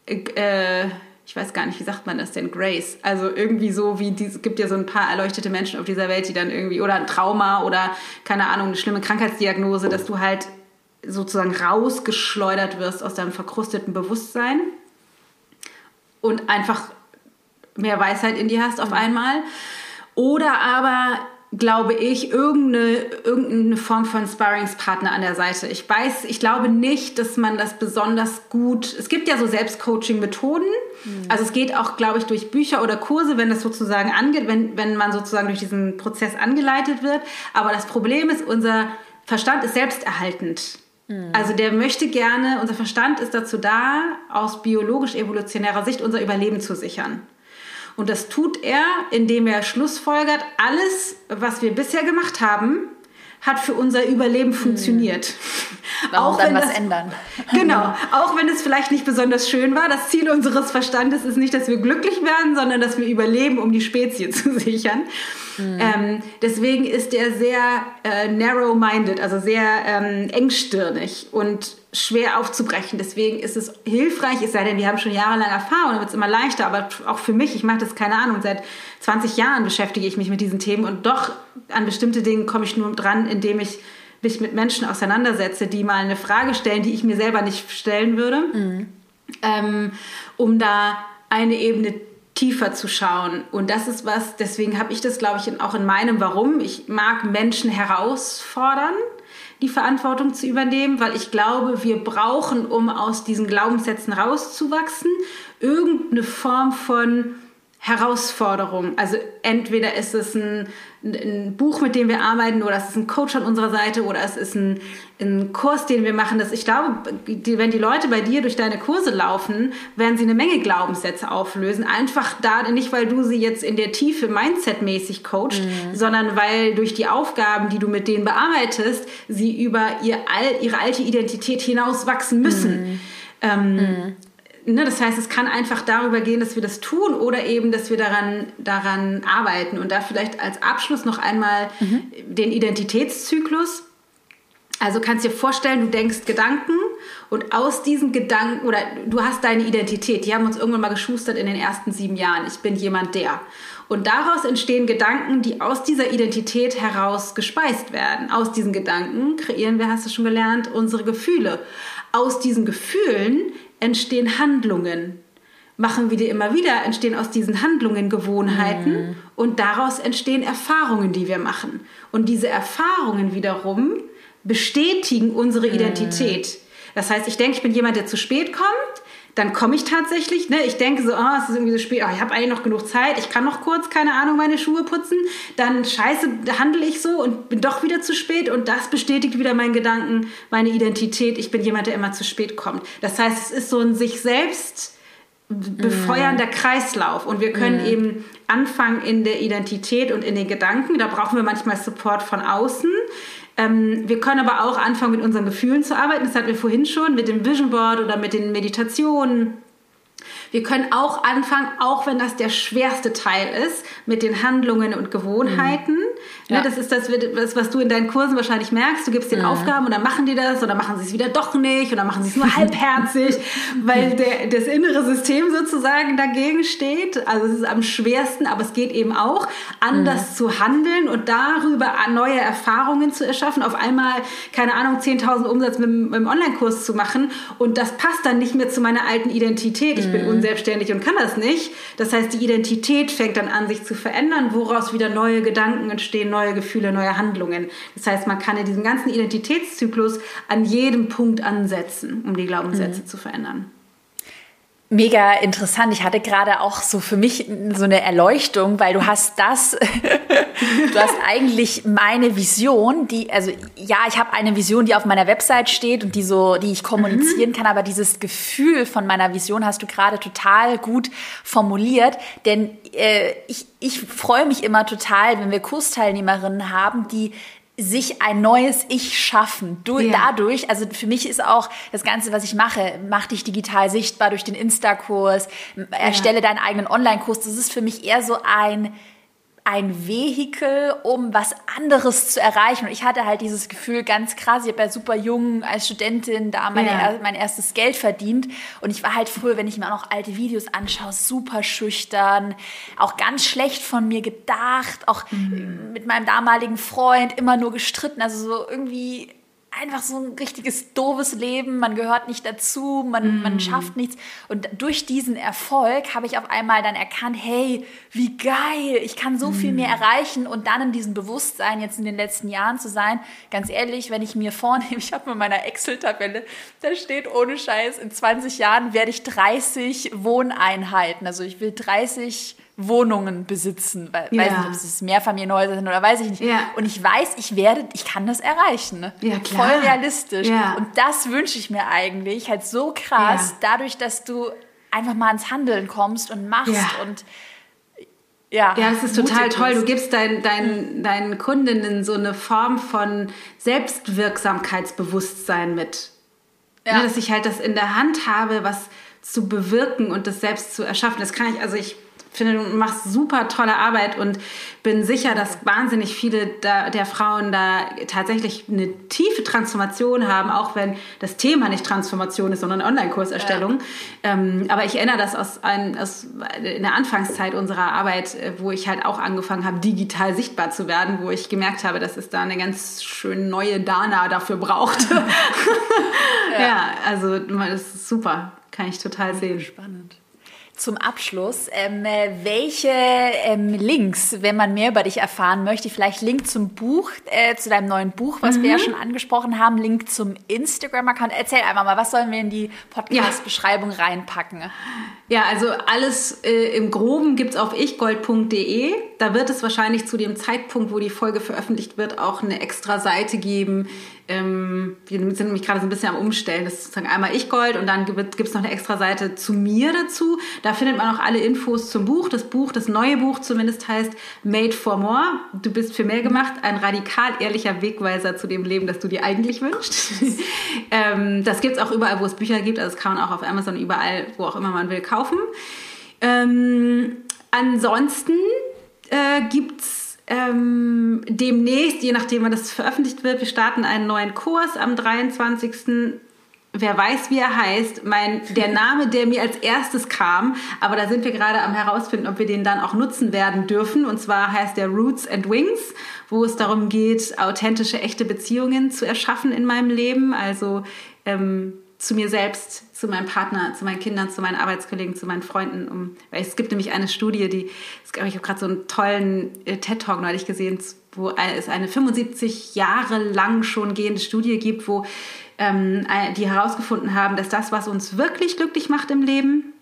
äh, ich weiß gar nicht, wie sagt man das denn, Grace. Also irgendwie so wie, es gibt ja so ein paar erleuchtete Menschen auf dieser Welt, die dann irgendwie, oder ein Trauma oder keine Ahnung, eine schlimme Krankheitsdiagnose, dass du halt sozusagen rausgeschleudert wirst aus deinem verkrusteten Bewusstsein und einfach mehr Weisheit in dir hast auf einmal. Oder aber glaube ich, irgendeine, irgendeine Form von Sparringspartner an der Seite. Ich weiß, ich glaube nicht, dass man das besonders gut. Es gibt ja so Selbstcoaching-Methoden. Mhm. Also es geht auch, glaube ich, durch Bücher oder Kurse, wenn das sozusagen angeht, wenn, wenn man sozusagen durch diesen Prozess angeleitet wird. Aber das Problem ist, unser Verstand ist selbsterhaltend. Mhm. Also der möchte gerne, unser Verstand ist dazu da, aus biologisch-evolutionärer Sicht unser Überleben zu sichern. Und das tut er, indem er schlussfolgert, alles, was wir bisher gemacht haben, hat für unser Überleben hm. funktioniert. Warum auch was das, ändern? Genau, auch wenn es vielleicht nicht besonders schön war. Das Ziel unseres Verstandes ist nicht, dass wir glücklich werden, sondern dass wir überleben, um die Spezie zu sichern. Mhm. Ähm, deswegen ist er sehr äh, narrow-minded, also sehr ähm, engstirnig und schwer aufzubrechen. Deswegen ist es hilfreich, es sei denn, wir haben schon jahrelang Erfahrung, dann wird es immer leichter. Aber auch für mich, ich mache das keine Ahnung, seit 20 Jahren beschäftige ich mich mit diesen Themen und doch an bestimmte Dinge komme ich nur dran, indem ich mich mit Menschen auseinandersetze, die mal eine Frage stellen, die ich mir selber nicht stellen würde, mhm. ähm, um da eine Ebene tiefer zu schauen. Und das ist was, deswegen habe ich das, glaube ich, auch in meinem Warum. Ich mag Menschen herausfordern die Verantwortung zu übernehmen, weil ich glaube, wir brauchen, um aus diesen Glaubenssätzen rauszuwachsen, irgendeine Form von Herausforderung. Also entweder ist es ein, ein, Buch, mit dem wir arbeiten, oder es ist ein Coach an unserer Seite, oder es ist ein, ein Kurs, den wir machen. Das, ich glaube, die, wenn die Leute bei dir durch deine Kurse laufen, werden sie eine Menge Glaubenssätze auflösen. Einfach da, nicht weil du sie jetzt in der Tiefe mindsetmäßig coachst, mhm. sondern weil durch die Aufgaben, die du mit denen bearbeitest, sie über ihr, ihre alte Identität hinauswachsen müssen. Mhm. Ähm, mhm ne, das heißt, es kann einfach darüber gehen, dass wir das tun oder eben, dass wir daran, daran arbeiten. Und da vielleicht als Abschluss noch einmal mhm. den Identitätszyklus. Also kannst dir vorstellen, du denkst Gedanken und aus diesen Gedanken oder du hast deine Identität. Die haben uns irgendwann mal geschustert in den ersten sieben Jahren. Ich bin jemand der. Und daraus entstehen Gedanken, die aus dieser Identität heraus gespeist werden. Aus diesen Gedanken kreieren wir, hast du schon gelernt, unsere Gefühle. Aus diesen Gefühlen entstehen Handlungen. Machen wir die immer wieder, entstehen aus diesen Handlungen Gewohnheiten mhm. und daraus entstehen Erfahrungen, die wir machen. Und diese Erfahrungen wiederum bestätigen unsere mhm. Identität. Das heißt, ich denke, ich bin jemand, der zu spät kommt, dann komme ich tatsächlich, ne, ich denke so, oh, es ist irgendwie so spät, oh, ich habe eigentlich noch genug Zeit, ich kann noch kurz, keine Ahnung, meine Schuhe putzen, dann scheiße, handle ich so und bin doch wieder zu spät und das bestätigt wieder meinen Gedanken, meine Identität, ich bin jemand, der immer zu spät kommt. Das heißt, es ist so ein sich selbst befeuernder mm. Kreislauf und wir können mm. eben anfangen in der Identität und in den Gedanken, da brauchen wir manchmal Support von außen, ähm, wir können aber auch anfangen, mit unseren Gefühlen zu arbeiten. Das hatten wir vorhin schon mit dem Vision Board oder mit den Meditationen wir können auch anfangen, auch wenn das der schwerste Teil ist, mit den Handlungen und Gewohnheiten. Mhm. Ja. Ne, das ist das, was du in deinen Kursen wahrscheinlich merkst. Du gibst den mhm. Aufgaben und dann machen die das oder machen sie es wieder doch nicht oder machen sie es nur halbherzig, weil der, das innere System sozusagen dagegen steht. Also es ist am schwersten, aber es geht eben auch, anders mhm. zu handeln und darüber neue Erfahrungen zu erschaffen. Auf einmal, keine Ahnung, 10.000 Umsatz mit, mit dem Online-Kurs zu machen und das passt dann nicht mehr zu meiner alten Identität. Ich bin mhm unselbstständig und kann das nicht. Das heißt, die Identität fängt dann an, sich zu verändern, woraus wieder neue Gedanken entstehen, neue Gefühle, neue Handlungen. Das heißt, man kann in diesem ganzen Identitätszyklus an jedem Punkt ansetzen, um die Glaubenssätze mhm. zu verändern. Mega interessant. Ich hatte gerade auch so für mich so eine Erleuchtung, weil du hast das, du hast eigentlich meine Vision, die, also ja, ich habe eine Vision, die auf meiner Website steht und die so, die ich kommunizieren mhm. kann, aber dieses Gefühl von meiner Vision hast du gerade total gut formuliert, denn äh, ich, ich freue mich immer total, wenn wir Kursteilnehmerinnen haben, die sich ein neues Ich schaffen. Du, ja. Dadurch, also für mich ist auch das Ganze, was ich mache, mach dich digital sichtbar durch den Insta-Kurs, erstelle ja. deinen eigenen Online-Kurs. Das ist für mich eher so ein ein Vehikel, um was anderes zu erreichen. Und ich hatte halt dieses Gefühl ganz krass, ich habe ja super jung als Studentin da meine, ja. mein erstes Geld verdient. Und ich war halt früher, wenn ich mir auch noch alte Videos anschaue, super schüchtern, auch ganz schlecht von mir gedacht, auch mhm. mit meinem damaligen Freund immer nur gestritten. Also so irgendwie einfach so ein richtiges doofes Leben, man gehört nicht dazu, man, mm. man schafft nichts. Und durch diesen Erfolg habe ich auf einmal dann erkannt, hey, wie geil, ich kann so mm. viel mehr erreichen und dann in diesem Bewusstsein jetzt in den letzten Jahren zu sein. Ganz ehrlich, wenn ich mir vornehme, ich habe in meiner Excel-Tabelle, da steht ohne Scheiß, in 20 Jahren werde ich 30 Wohneinheiten, also ich will 30 Wohnungen besitzen. Weil, ja. Weiß nicht, ob es Mehrfamilienhäuser sind oder weiß ich nicht. Ja. Und ich weiß, ich werde, ich kann das erreichen. Ne? Ja, klar. Voll realistisch. Ja. Und das wünsche ich mir eigentlich halt so krass, dadurch, dass du einfach mal ins Handeln kommst und machst und ja, ja, das ist total toll. Du gibst dein, dein, deinen Kundinnen so eine Form von Selbstwirksamkeitsbewusstsein mit. Ja. Ne, dass ich halt das in der Hand habe, was zu bewirken und das selbst zu erschaffen. Das kann ich, also ich finde, du machst super tolle Arbeit und bin sicher, dass wahnsinnig viele da, der Frauen da tatsächlich eine tiefe Transformation haben, auch wenn das Thema nicht Transformation ist, sondern Online-Kurserstellung. Ja. Ähm, aber ich erinnere das aus, ein, aus in der Anfangszeit unserer Arbeit, äh, wo ich halt auch angefangen habe, digital sichtbar zu werden, wo ich gemerkt habe, dass es da eine ganz schön neue Dana dafür braucht. ja. ja, also das ist super. Kann ich total sehen. Spannend. Zum Abschluss, ähm, welche ähm, Links, wenn man mehr über dich erfahren möchte, vielleicht Link zum Buch, äh, zu deinem neuen Buch, was mhm. wir ja mhm. schon angesprochen haben, Link zum Instagram-Account. Erzähl einfach mal, was sollen wir in die Podcast-Beschreibung ja. reinpacken? Ja, also alles äh, im Groben gibt es auf ichgold.de. Da wird es wahrscheinlich zu dem Zeitpunkt, wo die Folge veröffentlicht wird, auch eine extra Seite geben, ähm, wir sind nämlich gerade so ein bisschen am Umstellen. Das ist sozusagen einmal Ich Gold und dann gibt es noch eine extra Seite zu mir dazu. Da findet man auch alle Infos zum Buch. Das Buch, das neue Buch zumindest heißt Made for More. Du bist für mehr gemacht. Ein radikal ehrlicher Wegweiser zu dem Leben, das du dir eigentlich wünschst. ähm, das gibt es auch überall, wo es Bücher gibt. Also das kann man auch auf Amazon überall, wo auch immer man will, kaufen. Ähm, ansonsten äh, gibt es ähm, demnächst, je nachdem wann das veröffentlicht wird, wir starten einen neuen Kurs am 23. Wer weiß, wie er heißt. Mein, der Name, der mir als erstes kam, aber da sind wir gerade am herausfinden, ob wir den dann auch nutzen werden dürfen. Und zwar heißt der Roots and Wings, wo es darum geht, authentische, echte Beziehungen zu erschaffen in meinem Leben. Also ähm, zu mir selbst, zu meinem Partner, zu meinen Kindern, zu meinen Arbeitskollegen, zu meinen Freunden. Um, weil es gibt nämlich eine Studie, die, ich habe gerade so einen tollen äh, TED-Talk neulich gesehen, wo es eine 75 Jahre lang schon gehende Studie gibt, wo ähm, die herausgefunden haben, dass das, was uns wirklich glücklich macht im Leben,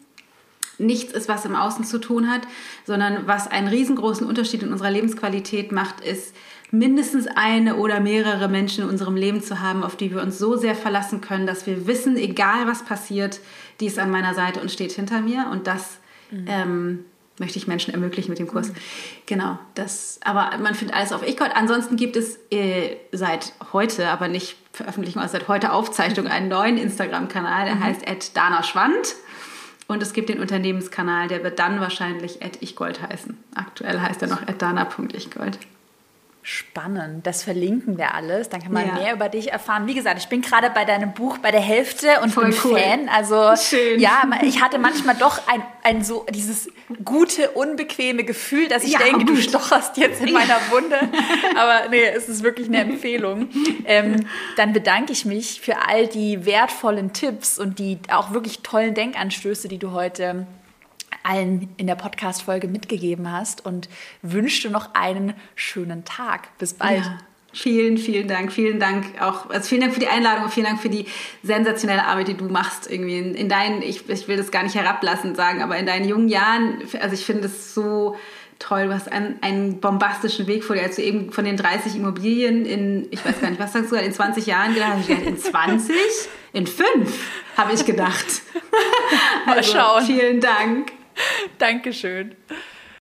nichts ist, was im Außen zu tun hat, sondern was einen riesengroßen Unterschied in unserer Lebensqualität macht, ist, mindestens eine oder mehrere Menschen in unserem Leben zu haben, auf die wir uns so sehr verlassen können, dass wir wissen, egal was passiert, die ist an meiner Seite und steht hinter mir. Und das mhm. ähm, möchte ich Menschen ermöglichen mit dem Kurs. Mhm. Genau, das. Aber man findet alles auf ichgold. Ansonsten gibt es äh, seit heute, aber nicht Veröffentlichung, also seit heute Aufzeichnung, einen neuen Instagram-Kanal, der mhm. heißt Dana Schwand. Und es gibt den Unternehmenskanal, der wird dann wahrscheinlich ichgold heißen. Aktuell heißt er noch dana.ichgold. Spannend, das verlinken wir alles. Dann kann man ja. mehr über dich erfahren. Wie gesagt, ich bin gerade bei deinem Buch bei der Hälfte und Voll bin cool. Fan. Also Schön. ja, ich hatte manchmal doch ein, ein so dieses gute, unbequeme Gefühl, dass ich ja, denke, gut. du stocherst jetzt in meiner Wunde. Aber nee, es ist wirklich eine Empfehlung. Ähm, dann bedanke ich mich für all die wertvollen Tipps und die auch wirklich tollen Denkanstöße, die du heute allen in der Podcast-Folge mitgegeben hast und wünsche noch einen schönen Tag. Bis bald. Ja. Vielen, vielen Dank. Vielen Dank auch, also vielen Dank für die Einladung und vielen Dank für die sensationelle Arbeit, die du machst irgendwie in, in deinen, ich, ich will das gar nicht herablassend sagen, aber in deinen jungen Jahren, also ich finde es so toll, du hast einen, einen bombastischen Weg vor dir, als du eben von den 30 Immobilien in, ich weiß gar nicht, was sagst du, in 20 Jahren gedacht hast, in 20? In 5, habe ich gedacht. Mal also, schauen. Vielen Dank. Dankeschön.